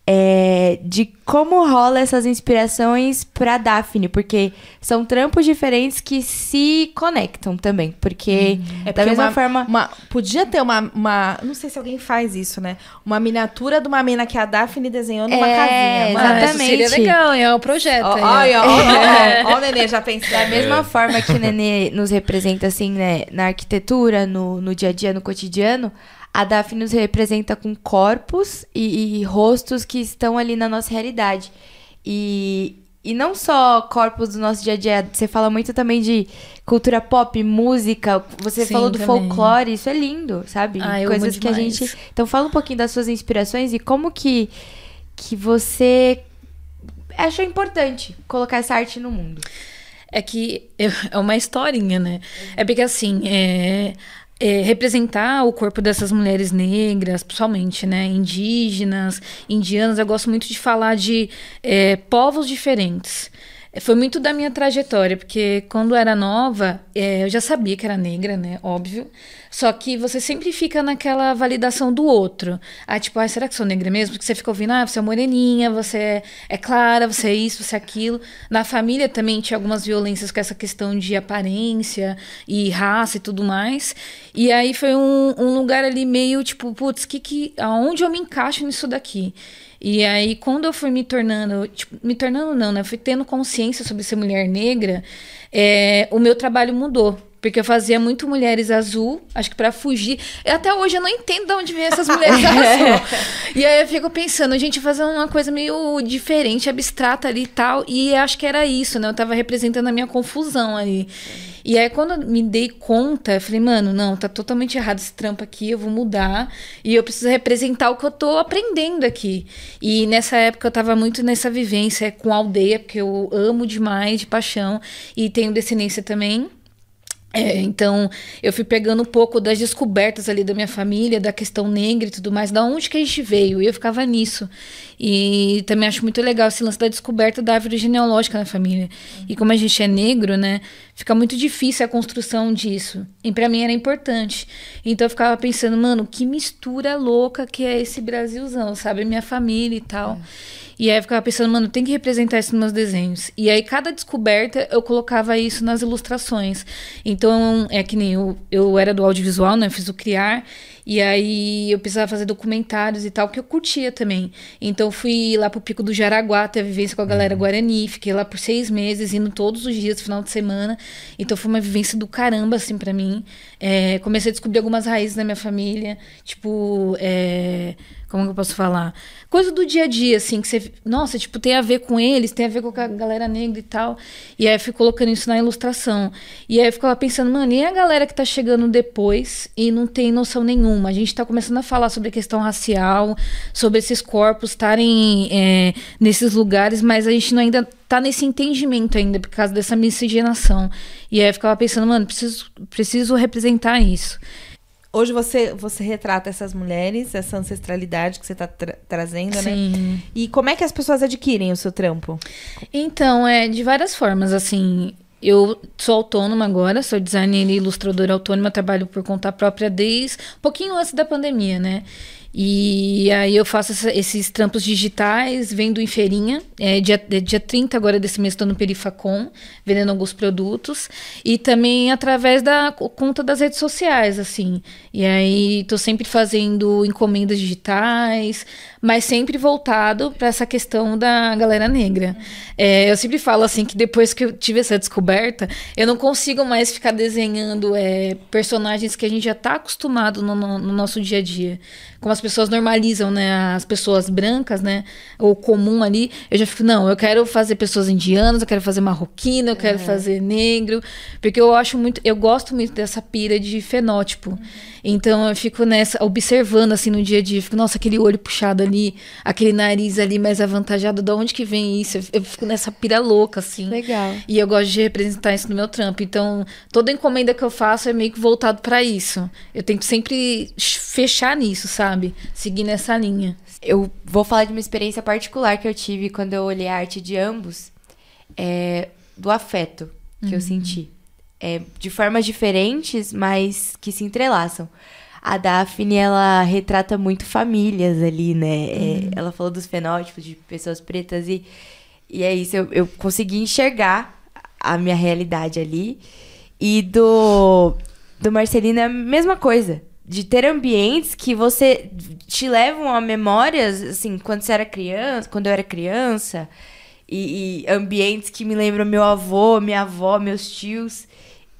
[SPEAKER 2] é, de como rola essas inspirações pra Daphne, porque são trampos diferentes que se conectam também. Porque
[SPEAKER 1] É
[SPEAKER 2] da
[SPEAKER 1] porque
[SPEAKER 2] mesma
[SPEAKER 1] uma,
[SPEAKER 2] forma.
[SPEAKER 1] uma- podia ter uma, uma. Não sei se alguém faz isso, né? Uma miniatura de uma mina que a Daphne desenhou numa
[SPEAKER 2] É,
[SPEAKER 1] casinha. Mano,
[SPEAKER 4] Ah, isso
[SPEAKER 2] Exatamente.
[SPEAKER 4] seria legal, é o projeto.
[SPEAKER 1] Ó,
[SPEAKER 4] aí,
[SPEAKER 1] ó,
[SPEAKER 4] ó.
[SPEAKER 1] aí, ó, ó, ó, ó, o nenê já pensando.
[SPEAKER 2] Da mesma forma que o Nenê nos representa, assim, né, na arquitetura, no, no dia a dia, no cotidiano, a Daphne nos representa com corpos e, e rostos que estão ali na nossa realidade. E, e não só corpos do nosso dia a dia, você fala muito também de cultura pop, música, você
[SPEAKER 4] Sim,
[SPEAKER 2] falou do
[SPEAKER 4] também.
[SPEAKER 2] folclore, isso é lindo, sabe?
[SPEAKER 4] Ah,
[SPEAKER 2] Coisas que a gente. Então fala um pouquinho das suas inspirações e como que, que você achou importante colocar essa arte no mundo.
[SPEAKER 4] É que é é uma historinha, né? É porque assim, é, é, representar o corpo dessas mulheres negras, principalmente, né? Indígenas, indianas, eu gosto muito de falar de é, povos diferentes. Foi muito da minha trajetória, porque quando era nova, é, eu já sabia que era negra, né? Óbvio. Só que você sempre fica naquela validação do outro. Ah, tipo, ah, será que sou negra mesmo? Porque você fica ouvindo, ah, você é moreninha, você é, é clara, você é isso, você é aquilo. Na família também tinha algumas violências com essa questão de aparência e raça e tudo mais. E aí foi um, um lugar ali meio tipo, putz, que, que, aonde eu me encaixo nisso daqui? E aí, quando eu fui me tornando, tipo, me tornando não, né? Fui tendo consciência sobre ser mulher negra, é, o meu trabalho mudou. Porque eu fazia muito mulheres azul, acho que pra fugir. Eu, até hoje eu não entendo de onde vem essas mulheres azul. E aí eu fico pensando, gente, fazendo uma coisa meio diferente, abstrata ali e tal. E acho que era isso, né? Eu tava representando a minha confusão ali. E aí, quando eu me dei conta, eu falei, mano, não, tá totalmente errado esse trampo aqui, eu vou mudar. E eu preciso representar o que eu tô aprendendo aqui. E nessa época eu tava muito nessa vivência com a aldeia, porque eu amo demais, de paixão. E tenho descendência também. É, então, eu fui pegando um pouco das descobertas ali da minha família, da questão negra e tudo mais, da onde que a gente veio, e eu ficava nisso. E também acho muito legal esse lance da descoberta da árvore genealógica na família. E como a gente é negro, né, fica muito difícil a construção disso. E pra mim era importante. Então eu ficava pensando, mano, que mistura louca que é esse Brasilzão, sabe? Minha família e tal. E aí eu ficava pensando, mano, tem que representar isso nos meus desenhos. E aí, cada descoberta, eu colocava isso nas ilustrações. Então, é que nem eu, eu era do audiovisual, né? Fiz o criar. E aí eu precisava fazer documentários e tal, que eu curtia também. Então fui lá pro Pico do Jaraguá, ter a vivência com a galera Guarani, fiquei lá por seis meses, indo todos os dias, final de semana. Então foi uma vivência do caramba, assim, pra mim. É, comecei a descobrir algumas raízes da minha família, tipo, é, como que eu posso falar? Coisa do dia a dia, assim, que você. Nossa, tipo, tem a ver com eles, tem a ver com a galera negra e tal. E aí eu fico colocando isso na ilustração. E aí eu ficava pensando, mano, e a galera que tá chegando depois e não tem noção nenhuma? A gente tá começando a falar sobre a questão racial, sobre esses corpos estarem é, nesses lugares, mas a gente não ainda tá nesse entendimento ainda por causa dessa miscigenação. E aí eu ficava pensando, mano, preciso, preciso representar isso.
[SPEAKER 1] Hoje você, você retrata essas mulheres, essa ancestralidade que você está tra trazendo, né?
[SPEAKER 4] Sim.
[SPEAKER 1] E como é que as pessoas adquirem o seu trampo?
[SPEAKER 4] Então, é de várias formas, assim. Eu sou autônoma agora, sou designer e ilustradora autônoma, trabalho por conta própria desde um pouquinho antes da pandemia, né? E aí eu faço essa, esses trampos digitais, vendo em feirinha. É dia, é dia 30 agora desse mês estou no Perifacom, vendendo alguns produtos. E também através da conta das redes sociais, assim. E aí estou sempre fazendo encomendas digitais, mas sempre voltado para essa questão da galera negra. É, eu sempre falo assim que depois que eu tive essa descoberta, eu não consigo mais ficar desenhando é, personagens que a gente já está acostumado no, no, no nosso dia a dia como as pessoas normalizam, né, as pessoas brancas, né, ou comum ali, eu já fico, não, eu quero fazer pessoas indianas, eu quero fazer marroquino, eu quero fazer negro, porque eu acho muito, eu gosto muito dessa pira de fenótipo. Uhum. Então eu fico nessa, observando assim no dia a dia, fico, nossa, aquele olho puxado ali, aquele nariz ali mais avantajado, de onde que vem isso? Eu, eu fico nessa pira louca, assim.
[SPEAKER 2] Legal.
[SPEAKER 4] E eu gosto de representar isso no meu trampo. Então, toda encomenda que eu faço é meio que voltado para isso. Eu tento sempre fechar nisso, sabe? Seguir nessa linha.
[SPEAKER 2] Eu vou falar de uma experiência particular que eu tive quando eu olhei a arte de ambos, é, do afeto que
[SPEAKER 4] Uhum.
[SPEAKER 2] eu senti. É, de formas diferentes, mas que se entrelaçam. A Daphne, ela retrata muito famílias ali, né? É, ela falou dos fenótipos de pessoas pretas e, e é isso. Eu, eu consegui enxergar a minha realidade ali. E do, do Marcelino é a mesma coisa. De ter ambientes que você te levam a memórias, assim, quando você era criança, quando eu era criança. E, e ambientes que me lembram meu avô, minha avó, meus tios.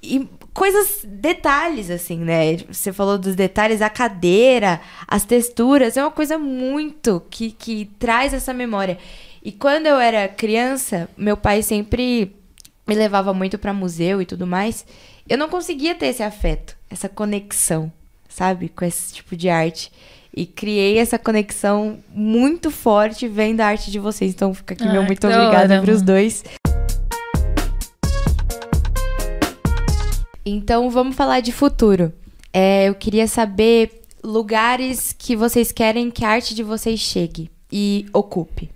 [SPEAKER 2] E coisas, detalhes, assim, né? Você falou dos detalhes, a cadeira, as texturas, é uma coisa muito que, que traz essa memória. E quando eu era criança, meu pai sempre me levava muito para museu e tudo mais. Eu não conseguia ter esse afeto, essa conexão, sabe, com esse tipo de arte. E criei essa conexão muito forte vendo a arte de vocês. Então fica aqui meu
[SPEAKER 4] Ai,
[SPEAKER 2] muito obrigada pros
[SPEAKER 4] mano.
[SPEAKER 2] dois. Então vamos falar de futuro. É, eu queria saber lugares que vocês querem que a arte de vocês chegue e ocupe.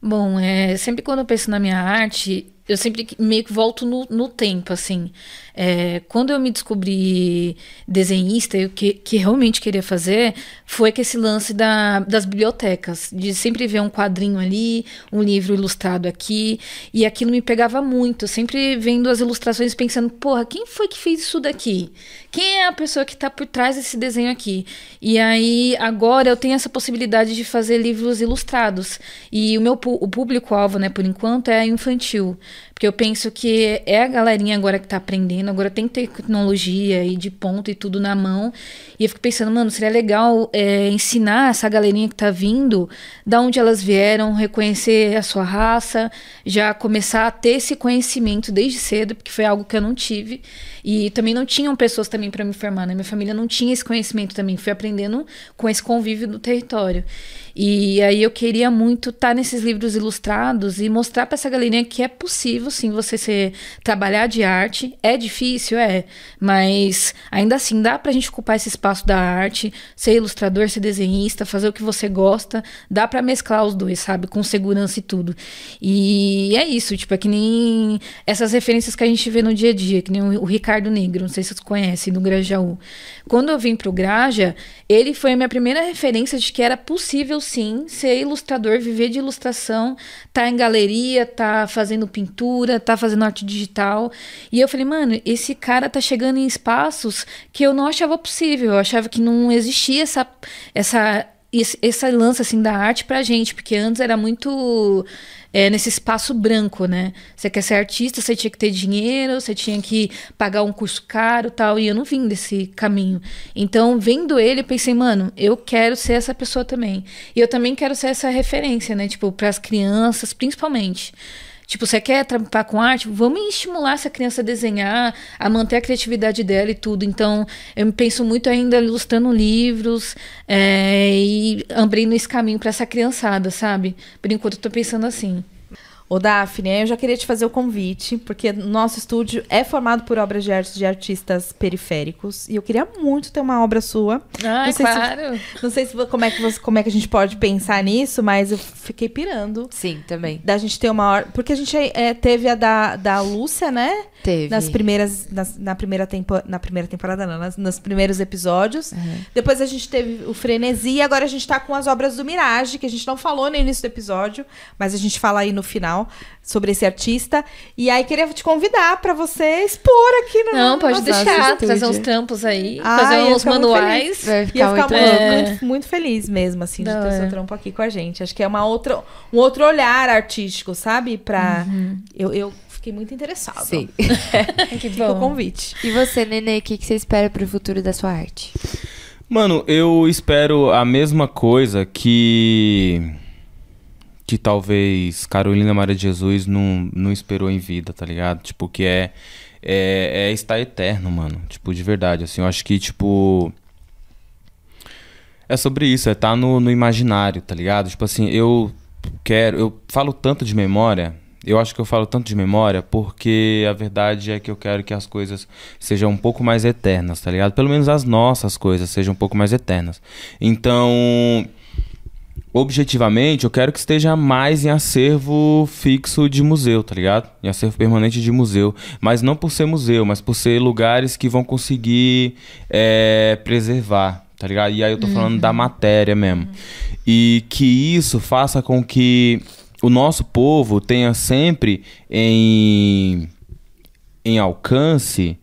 [SPEAKER 4] Bom, é, sempre quando eu penso na minha arte, eu sempre meio que volto no, no tempo, assim. É, quando eu me descobri desenhista, e o que, que realmente queria fazer foi que esse lance da, das bibliotecas, de sempre ver um quadrinho ali, um livro ilustrado aqui, e aquilo me pegava muito, sempre vendo as ilustrações pensando, porra, quem foi que fez isso daqui? Quem é a pessoa que está por trás desse desenho aqui? E aí, agora eu tenho essa possibilidade de fazer livros ilustrados. E o meu o público-alvo, né, por enquanto, é infantil. Porque eu penso que é a galerinha agora que tá aprendendo, agora tem tecnologia e de ponto e tudo na mão. E eu fico pensando, mano, seria legal é, ensinar essa galerinha que tá vindo da onde elas vieram, reconhecer a sua raça, já começar a ter esse conhecimento desde cedo, porque foi algo que eu não tive. E também não tinham pessoas também para me formar, né? Minha família não tinha esse conhecimento também. Fui aprendendo com esse convívio do território. E aí eu queria muito estar nesses livros ilustrados e mostrar para essa galerinha que é possível sim você ser trabalhar de arte. É difícil, é, mas ainda assim dá pra gente ocupar esse espaço da arte, ser ilustrador, ser desenhista, fazer o que você gosta, dá pra mesclar os dois, sabe, com segurança e tudo. E é isso, tipo, é que nem essas referências que a gente vê no dia a dia, que nem o o Ricardo Negro, não sei se vocês conhecem, do Grajaú. Quando eu vim pro Graja, ele foi a minha primeira referência de que era possível sim ser ilustrador, viver de ilustração, tá em galeria, tá fazendo pintura, tá fazendo arte digital. E eu falei, mano, esse cara tá chegando em espaços que eu não achava possível, eu achava que não existia essa essa esse, esse lance assim da arte pra gente, porque antes era muito é, nesse espaço branco, né? Você quer ser artista, você tinha que ter dinheiro, você tinha que pagar um curso caro tal, e eu não vim desse caminho. Então, vendo ele, pensei, mano, eu quero ser essa pessoa também. E eu também quero ser essa referência, né? Tipo, para as crianças, principalmente. Tipo, você quer trabalhar com arte? Vamos estimular essa criança a desenhar, a manter a criatividade dela e tudo. Então, eu penso muito ainda ilustrando livros é, e abrindo esse caminho para essa criançada, sabe? Por enquanto, eu tô pensando assim.
[SPEAKER 1] Ô, Daphne, eu já queria te fazer o convite, porque nosso estúdio é formado por obras de arte de artistas periféricos. E eu queria muito ter uma obra sua.
[SPEAKER 4] Ah,
[SPEAKER 1] não sei
[SPEAKER 4] claro.
[SPEAKER 1] Se, não sei se, como, é que você, como é que a gente pode pensar nisso, mas eu fiquei pirando.
[SPEAKER 2] Sim, também.
[SPEAKER 1] Da gente ter uma hora. Porque a gente é, teve a da, da Lúcia, né?
[SPEAKER 2] Teve.
[SPEAKER 1] Nas primeiras. Nas, na, primeira tempo, na primeira temporada, não, nas, nos primeiros episódios. Depois a gente teve o Frenesi, e agora a gente tá com as obras do Mirage, que a gente não falou no início do episódio, mas a gente fala aí no final sobre esse artista. E aí queria te convidar pra você expor aqui no
[SPEAKER 4] Não,
[SPEAKER 1] no
[SPEAKER 4] pode deixar,
[SPEAKER 1] estúdio.
[SPEAKER 4] trazer uns trampos aí,
[SPEAKER 1] Ai,
[SPEAKER 4] fazer uns
[SPEAKER 1] ficar muito
[SPEAKER 4] manuais.
[SPEAKER 2] Vai
[SPEAKER 1] Ia
[SPEAKER 2] ficar
[SPEAKER 1] ficar
[SPEAKER 2] muito
[SPEAKER 4] É.
[SPEAKER 1] muito, muito feliz mesmo, assim, de
[SPEAKER 4] Da
[SPEAKER 1] ter
[SPEAKER 4] hora.
[SPEAKER 1] seu trampo aqui com a gente. Acho que é uma outra, um outro olhar artístico, sabe? Pra... Eu, eu fiquei muito interessada.
[SPEAKER 2] Sim.
[SPEAKER 4] Que
[SPEAKER 1] Fica o
[SPEAKER 4] bom.
[SPEAKER 1] convite.
[SPEAKER 2] E você, Nenê, o que, que você espera pro futuro da sua arte?
[SPEAKER 5] Mano, eu espero a mesma coisa que. Que talvez Carolina Maria de Jesus não, não esperou em vida, tá ligado? Tipo, que é, é. É estar eterno, mano. Tipo, de verdade. Assim, eu acho que, tipo. É sobre isso, é estar no, no imaginário, tá ligado? Tipo assim, eu quero. Eu falo tanto de memória. Eu acho que eu falo tanto de memória porque a verdade é que eu quero que as coisas sejam um pouco mais eternas, tá ligado? Pelo menos as nossas coisas sejam um pouco mais eternas. Então, objetivamente, eu quero que esteja mais em acervo fixo de museu, tá ligado? Em acervo permanente de museu. Mas não por ser museu, mas por ser lugares que vão conseguir é, preservar, tá ligado? E aí eu tô falando da matéria mesmo. E que isso faça com que o nosso povo tenha sempre em, em alcance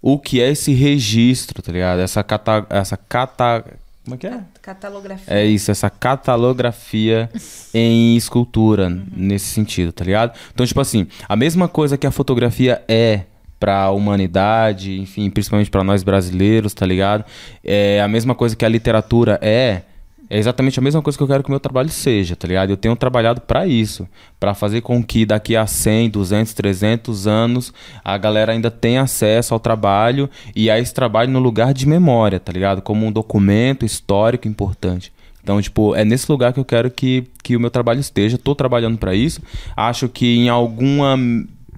[SPEAKER 5] o que é esse registro, tá ligado? Essa cata, essa cata, como é que é?
[SPEAKER 1] Catalografia.
[SPEAKER 5] É isso, essa catalografia em escultura, nesse sentido, tá ligado? Então, tipo assim, a mesma coisa que a fotografia é pra humanidade, enfim, principalmente pra nós brasileiros, tá ligado? É a mesma coisa que a literatura é. É exatamente a mesma coisa que eu quero que o meu trabalho seja, tá ligado? Eu tenho trabalhado pra isso, pra fazer com que daqui a 100, 200, 300 anos a galera ainda tenha acesso ao trabalho e a esse trabalho no lugar de memória, tá ligado? Como um documento histórico importante. Então, tipo, é nesse lugar que eu quero que, que o meu trabalho esteja. Tô trabalhando pra isso. Acho que em alguma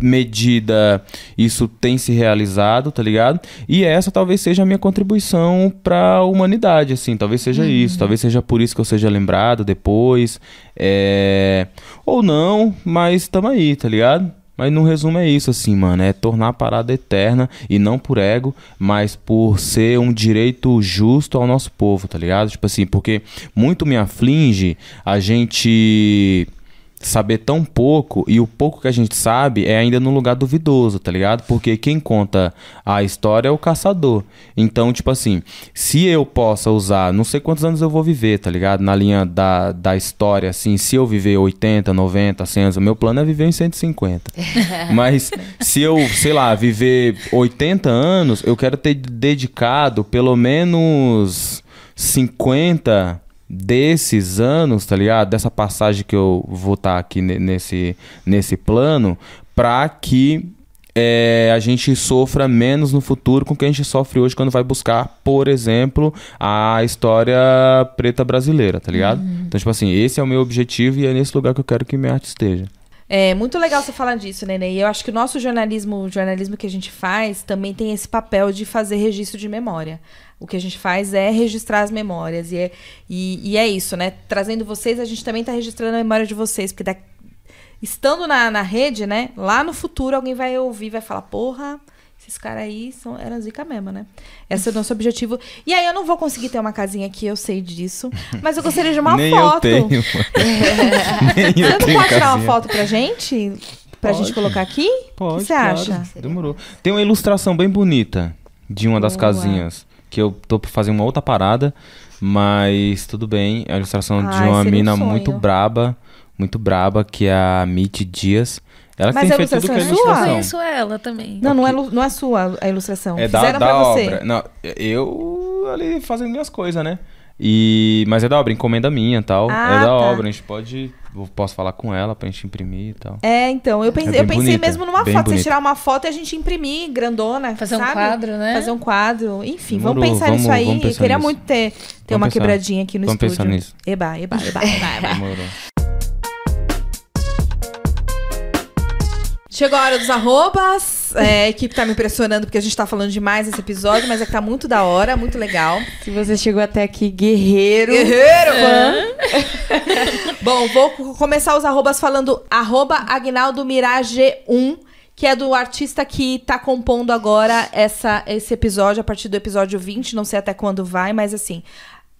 [SPEAKER 5] medida isso tem se realizado, tá ligado? E essa talvez seja a minha contribuição pra humanidade, assim. Talvez seja isso. Talvez seja por isso que eu seja lembrado depois. É... Ou não, mas tamo aí, tá ligado? Mas no resumo é isso, assim, mano. É tornar a parada eterna e não por ego, mas por ser um direito justo ao nosso povo, tá ligado? Tipo assim, porque muito me aflige a gente saber tão pouco e o pouco que a gente sabe é ainda num lugar duvidoso, tá ligado? Porque quem conta a história é o caçador. Então, tipo assim, se eu possa usar, não sei quantos anos eu vou viver, tá ligado? Na linha da, da história, assim, se eu viver 80, 90, 100 anos, o meu plano é viver em 150. Mas se eu, sei lá, viver 80 anos, eu quero ter dedicado pelo menos 50 desses anos, tá ligado? Dessa passagem que eu vou estar aqui ne- nesse, nesse plano, pra que é, a gente sofra menos no futuro com o que a gente sofre hoje quando vai buscar, por exemplo, a história preta brasileira, tá ligado? Então, tipo assim, esse é o meu objetivo e é nesse lugar que eu quero que minha arte esteja.
[SPEAKER 1] É muito legal você falar disso, Nenê. E eu acho que o nosso jornalismo, o jornalismo que a gente faz, também tem esse papel de fazer registro de memória. O que a gente faz é registrar as memórias. E é, e, e é isso, né? Trazendo vocês, a gente também está registrando a memória de vocês. Porque da- estando na, na rede, né? Lá no futuro alguém vai ouvir, vai falar, porra, esses caras aí são, eram zica mesmo, né? Esse é o nosso objetivo. E aí eu não vou conseguir ter uma casinha aqui, eu sei disso. Mas eu gostaria de uma
[SPEAKER 5] Nem
[SPEAKER 1] foto.
[SPEAKER 5] eu tenho, mano. Nem
[SPEAKER 1] Você
[SPEAKER 5] eu
[SPEAKER 1] não
[SPEAKER 5] tenho
[SPEAKER 1] pode tirar uma foto pra gente? Pra
[SPEAKER 5] Pode.
[SPEAKER 1] gente colocar aqui?
[SPEAKER 5] Pode,
[SPEAKER 1] o que você
[SPEAKER 5] claro.
[SPEAKER 1] acha?
[SPEAKER 5] Demorou. Tem uma ilustração bem bonita de uma das
[SPEAKER 1] Boa.
[SPEAKER 5] casinhas. Que eu tô pra fazer uma outra parada. Mas tudo bem. É a ilustração de
[SPEAKER 1] Ai,
[SPEAKER 5] uma
[SPEAKER 1] seria um
[SPEAKER 5] mina
[SPEAKER 1] sonho.
[SPEAKER 5] muito braba, muito braba, que é a Mitty Dias. Ela
[SPEAKER 1] Mas
[SPEAKER 5] tem
[SPEAKER 1] a
[SPEAKER 5] feito tudo que é
[SPEAKER 1] ilustração é sua?
[SPEAKER 4] Eu conheço ela também.
[SPEAKER 1] Não, não é, não é sua a ilustração.
[SPEAKER 5] É da,
[SPEAKER 1] Fizeram
[SPEAKER 5] da
[SPEAKER 1] pra você.
[SPEAKER 5] obra. Não, eu ali fazendo minhas coisas, né? E, mas é da obra, encomenda minha e tal.
[SPEAKER 1] Ah,
[SPEAKER 5] é da
[SPEAKER 1] tá.
[SPEAKER 5] obra, a gente pode. Posso falar com ela pra gente imprimir e tal.
[SPEAKER 1] É, então, eu pensei,
[SPEAKER 5] bem
[SPEAKER 1] eu pensei
[SPEAKER 5] bonita,
[SPEAKER 1] mesmo numa foto, você
[SPEAKER 5] bonita.
[SPEAKER 1] tirar uma foto e a gente imprimir grandona,
[SPEAKER 4] Fazer um
[SPEAKER 1] sabe?
[SPEAKER 4] quadro, né?
[SPEAKER 1] Fazer um quadro. Enfim, vamos
[SPEAKER 5] Demorou,
[SPEAKER 1] pensar
[SPEAKER 5] vamos-
[SPEAKER 1] nisso aí.
[SPEAKER 5] vamos
[SPEAKER 1] Eu
[SPEAKER 5] pensar
[SPEAKER 1] queria
[SPEAKER 5] nisso.
[SPEAKER 1] muito ter, ter
[SPEAKER 5] Vamos
[SPEAKER 1] uma
[SPEAKER 5] pensar.
[SPEAKER 1] quebradinha aqui no
[SPEAKER 5] Vamos
[SPEAKER 1] estúdio.
[SPEAKER 5] pensar nisso.
[SPEAKER 1] Eba, eba, eba, eba, eba.
[SPEAKER 5] Demorou.
[SPEAKER 1] Chegou a hora dos arrobas. É, a equipe tá me impressionando porque a gente tá falando demais nesse episódio, mas é que tá muito da hora, muito legal.
[SPEAKER 2] Se você chegou até aqui, guerreiro.
[SPEAKER 1] Guerreiro! Bom, vou co- começar os arrobas falando arroba Agnaldo Mirage 1, que é do artista que tá compondo agora essa, esse episódio, a partir do episódio 20, não sei até quando vai, mas assim...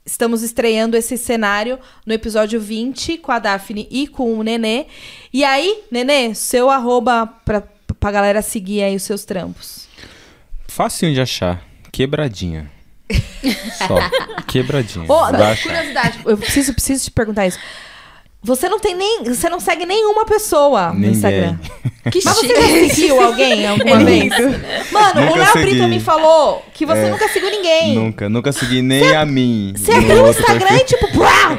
[SPEAKER 1] Estamos estreando esse cenário no episódio 20 com a Daphne e com o Nenê. E aí, Nenê, seu arroba pra, pra galera seguir aí os seus trampos.
[SPEAKER 5] Facinho de achar. Quebradinha. Só. Quebradinha. Achar.
[SPEAKER 1] curiosidade, eu preciso, preciso te perguntar isso. Você não tem nem. Você não segue nenhuma pessoa no
[SPEAKER 5] Ninguém.
[SPEAKER 1] Instagram.
[SPEAKER 4] Que
[SPEAKER 1] Mas você já seguiu alguém alguma vez? Mano, o
[SPEAKER 5] Nunca
[SPEAKER 1] Léo
[SPEAKER 5] segui.
[SPEAKER 1] Brito me falou que você
[SPEAKER 5] É.
[SPEAKER 1] nunca seguiu ninguém.
[SPEAKER 5] Nunca, nunca segui nem a mim.
[SPEAKER 1] Você
[SPEAKER 5] no
[SPEAKER 1] abriu o Instagram e tipo, pá!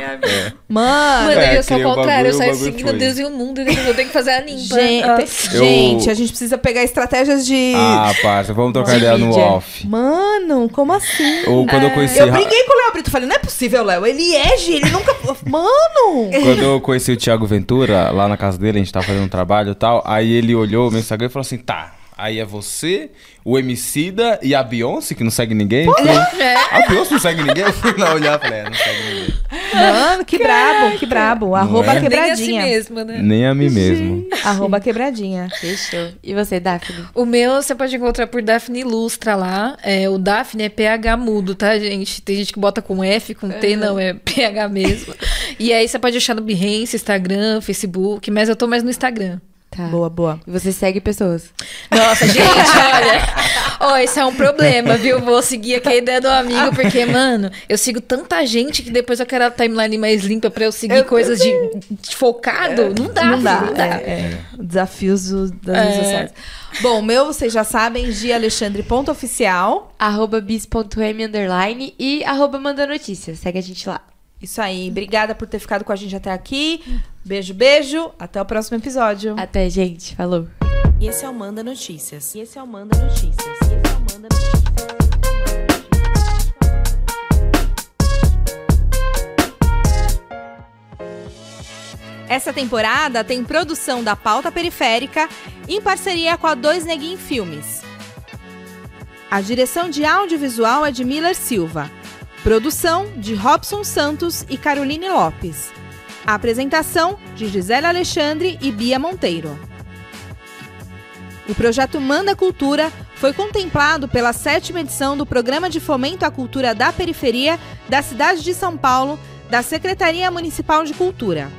[SPEAKER 1] Mano.
[SPEAKER 4] Mano,
[SPEAKER 5] É,
[SPEAKER 4] eu sou
[SPEAKER 5] o
[SPEAKER 4] ao contrário, eu saio
[SPEAKER 5] o
[SPEAKER 4] seguindo
[SPEAKER 5] foi.
[SPEAKER 4] Deus e o mundo e eu tenho que fazer a limpa.
[SPEAKER 1] Gente,
[SPEAKER 4] Ah.
[SPEAKER 5] Eu-
[SPEAKER 1] gente, a gente precisa pegar estratégias de.
[SPEAKER 5] Ah, parça, vamos trocar
[SPEAKER 2] De
[SPEAKER 5] ideia no off.
[SPEAKER 1] Mano, como assim?
[SPEAKER 5] Ou quando eu conheci.
[SPEAKER 1] Eu briguei com o Léo Brito. Falei, não é possível, Léo. Ele é, ele nunca. Mano!
[SPEAKER 5] Quando eu conheci o Thiago Ventura, lá na casa dele, a gente tava fazendo um trabalho e tal, aí ele olhou o meu Instagram e falou assim, tá, aí é você, o Emicida e a Beyoncé, que não segue ninguém? Eu falei, a Beyoncé não segue ninguém? Eu fui lá olhar e falei, é, não segue ninguém.
[SPEAKER 1] Mano, que brabo, que brabo. Arroba
[SPEAKER 5] é?
[SPEAKER 4] Nem
[SPEAKER 1] quebradinha.
[SPEAKER 4] assim mesmo, né?
[SPEAKER 5] Nem a mim mesmo.
[SPEAKER 1] Arroba quebradinha.
[SPEAKER 2] Fechou. E você, Daphne?
[SPEAKER 4] O meu você pode encontrar por Daphne Ilustra lá. É, o Daphne é PH mudo, tá, gente? Tem gente que bota com F, com T, não, é PH mesmo. e aí você pode achar no Behance, Instagram, Facebook, mas eu tô mais no Instagram.
[SPEAKER 2] Tá.
[SPEAKER 1] Boa, boa.
[SPEAKER 2] E você segue pessoas.
[SPEAKER 4] Nossa, gente, olha. Ó, esse é um problema, viu? Vou seguir aqui a ideia do amigo, porque, mano, eu sigo tanta gente que depois eu quero a timeline mais limpa pra eu seguir coisas de, de focado. Não dá,
[SPEAKER 1] não dá.
[SPEAKER 4] não dá.
[SPEAKER 1] é, é. Desafios do- das redes
[SPEAKER 4] É.
[SPEAKER 1] sociais. Bom, o meu, vocês já sabem, gialexandre.oficial.
[SPEAKER 2] Arroba bis.m underline e arroba manda notícias. Segue a gente lá.
[SPEAKER 1] Isso aí. Obrigada por ter ficado com a gente até aqui. Beijo, beijo. Até o próximo episódio.
[SPEAKER 2] Até, gente. Falou.
[SPEAKER 3] E esse é o Manda Notícias. E esse é o Manda Notícias. E esse é o Manda Notícias.
[SPEAKER 1] Essa temporada tem produção da Pauta Periférica em parceria com a Dois Neguin Filmes. A direção de audiovisual é de Miller Silva. Produção de Robson Santos e Caroline Lopes. Apresentação de Gisele Alexandre e Bia Monteiro. O projeto Manda Cultura foi contemplado pela sétima edição do Programa de Fomento à Cultura da Periferia da cidade de São Paulo, da Secretaria Municipal de Cultura.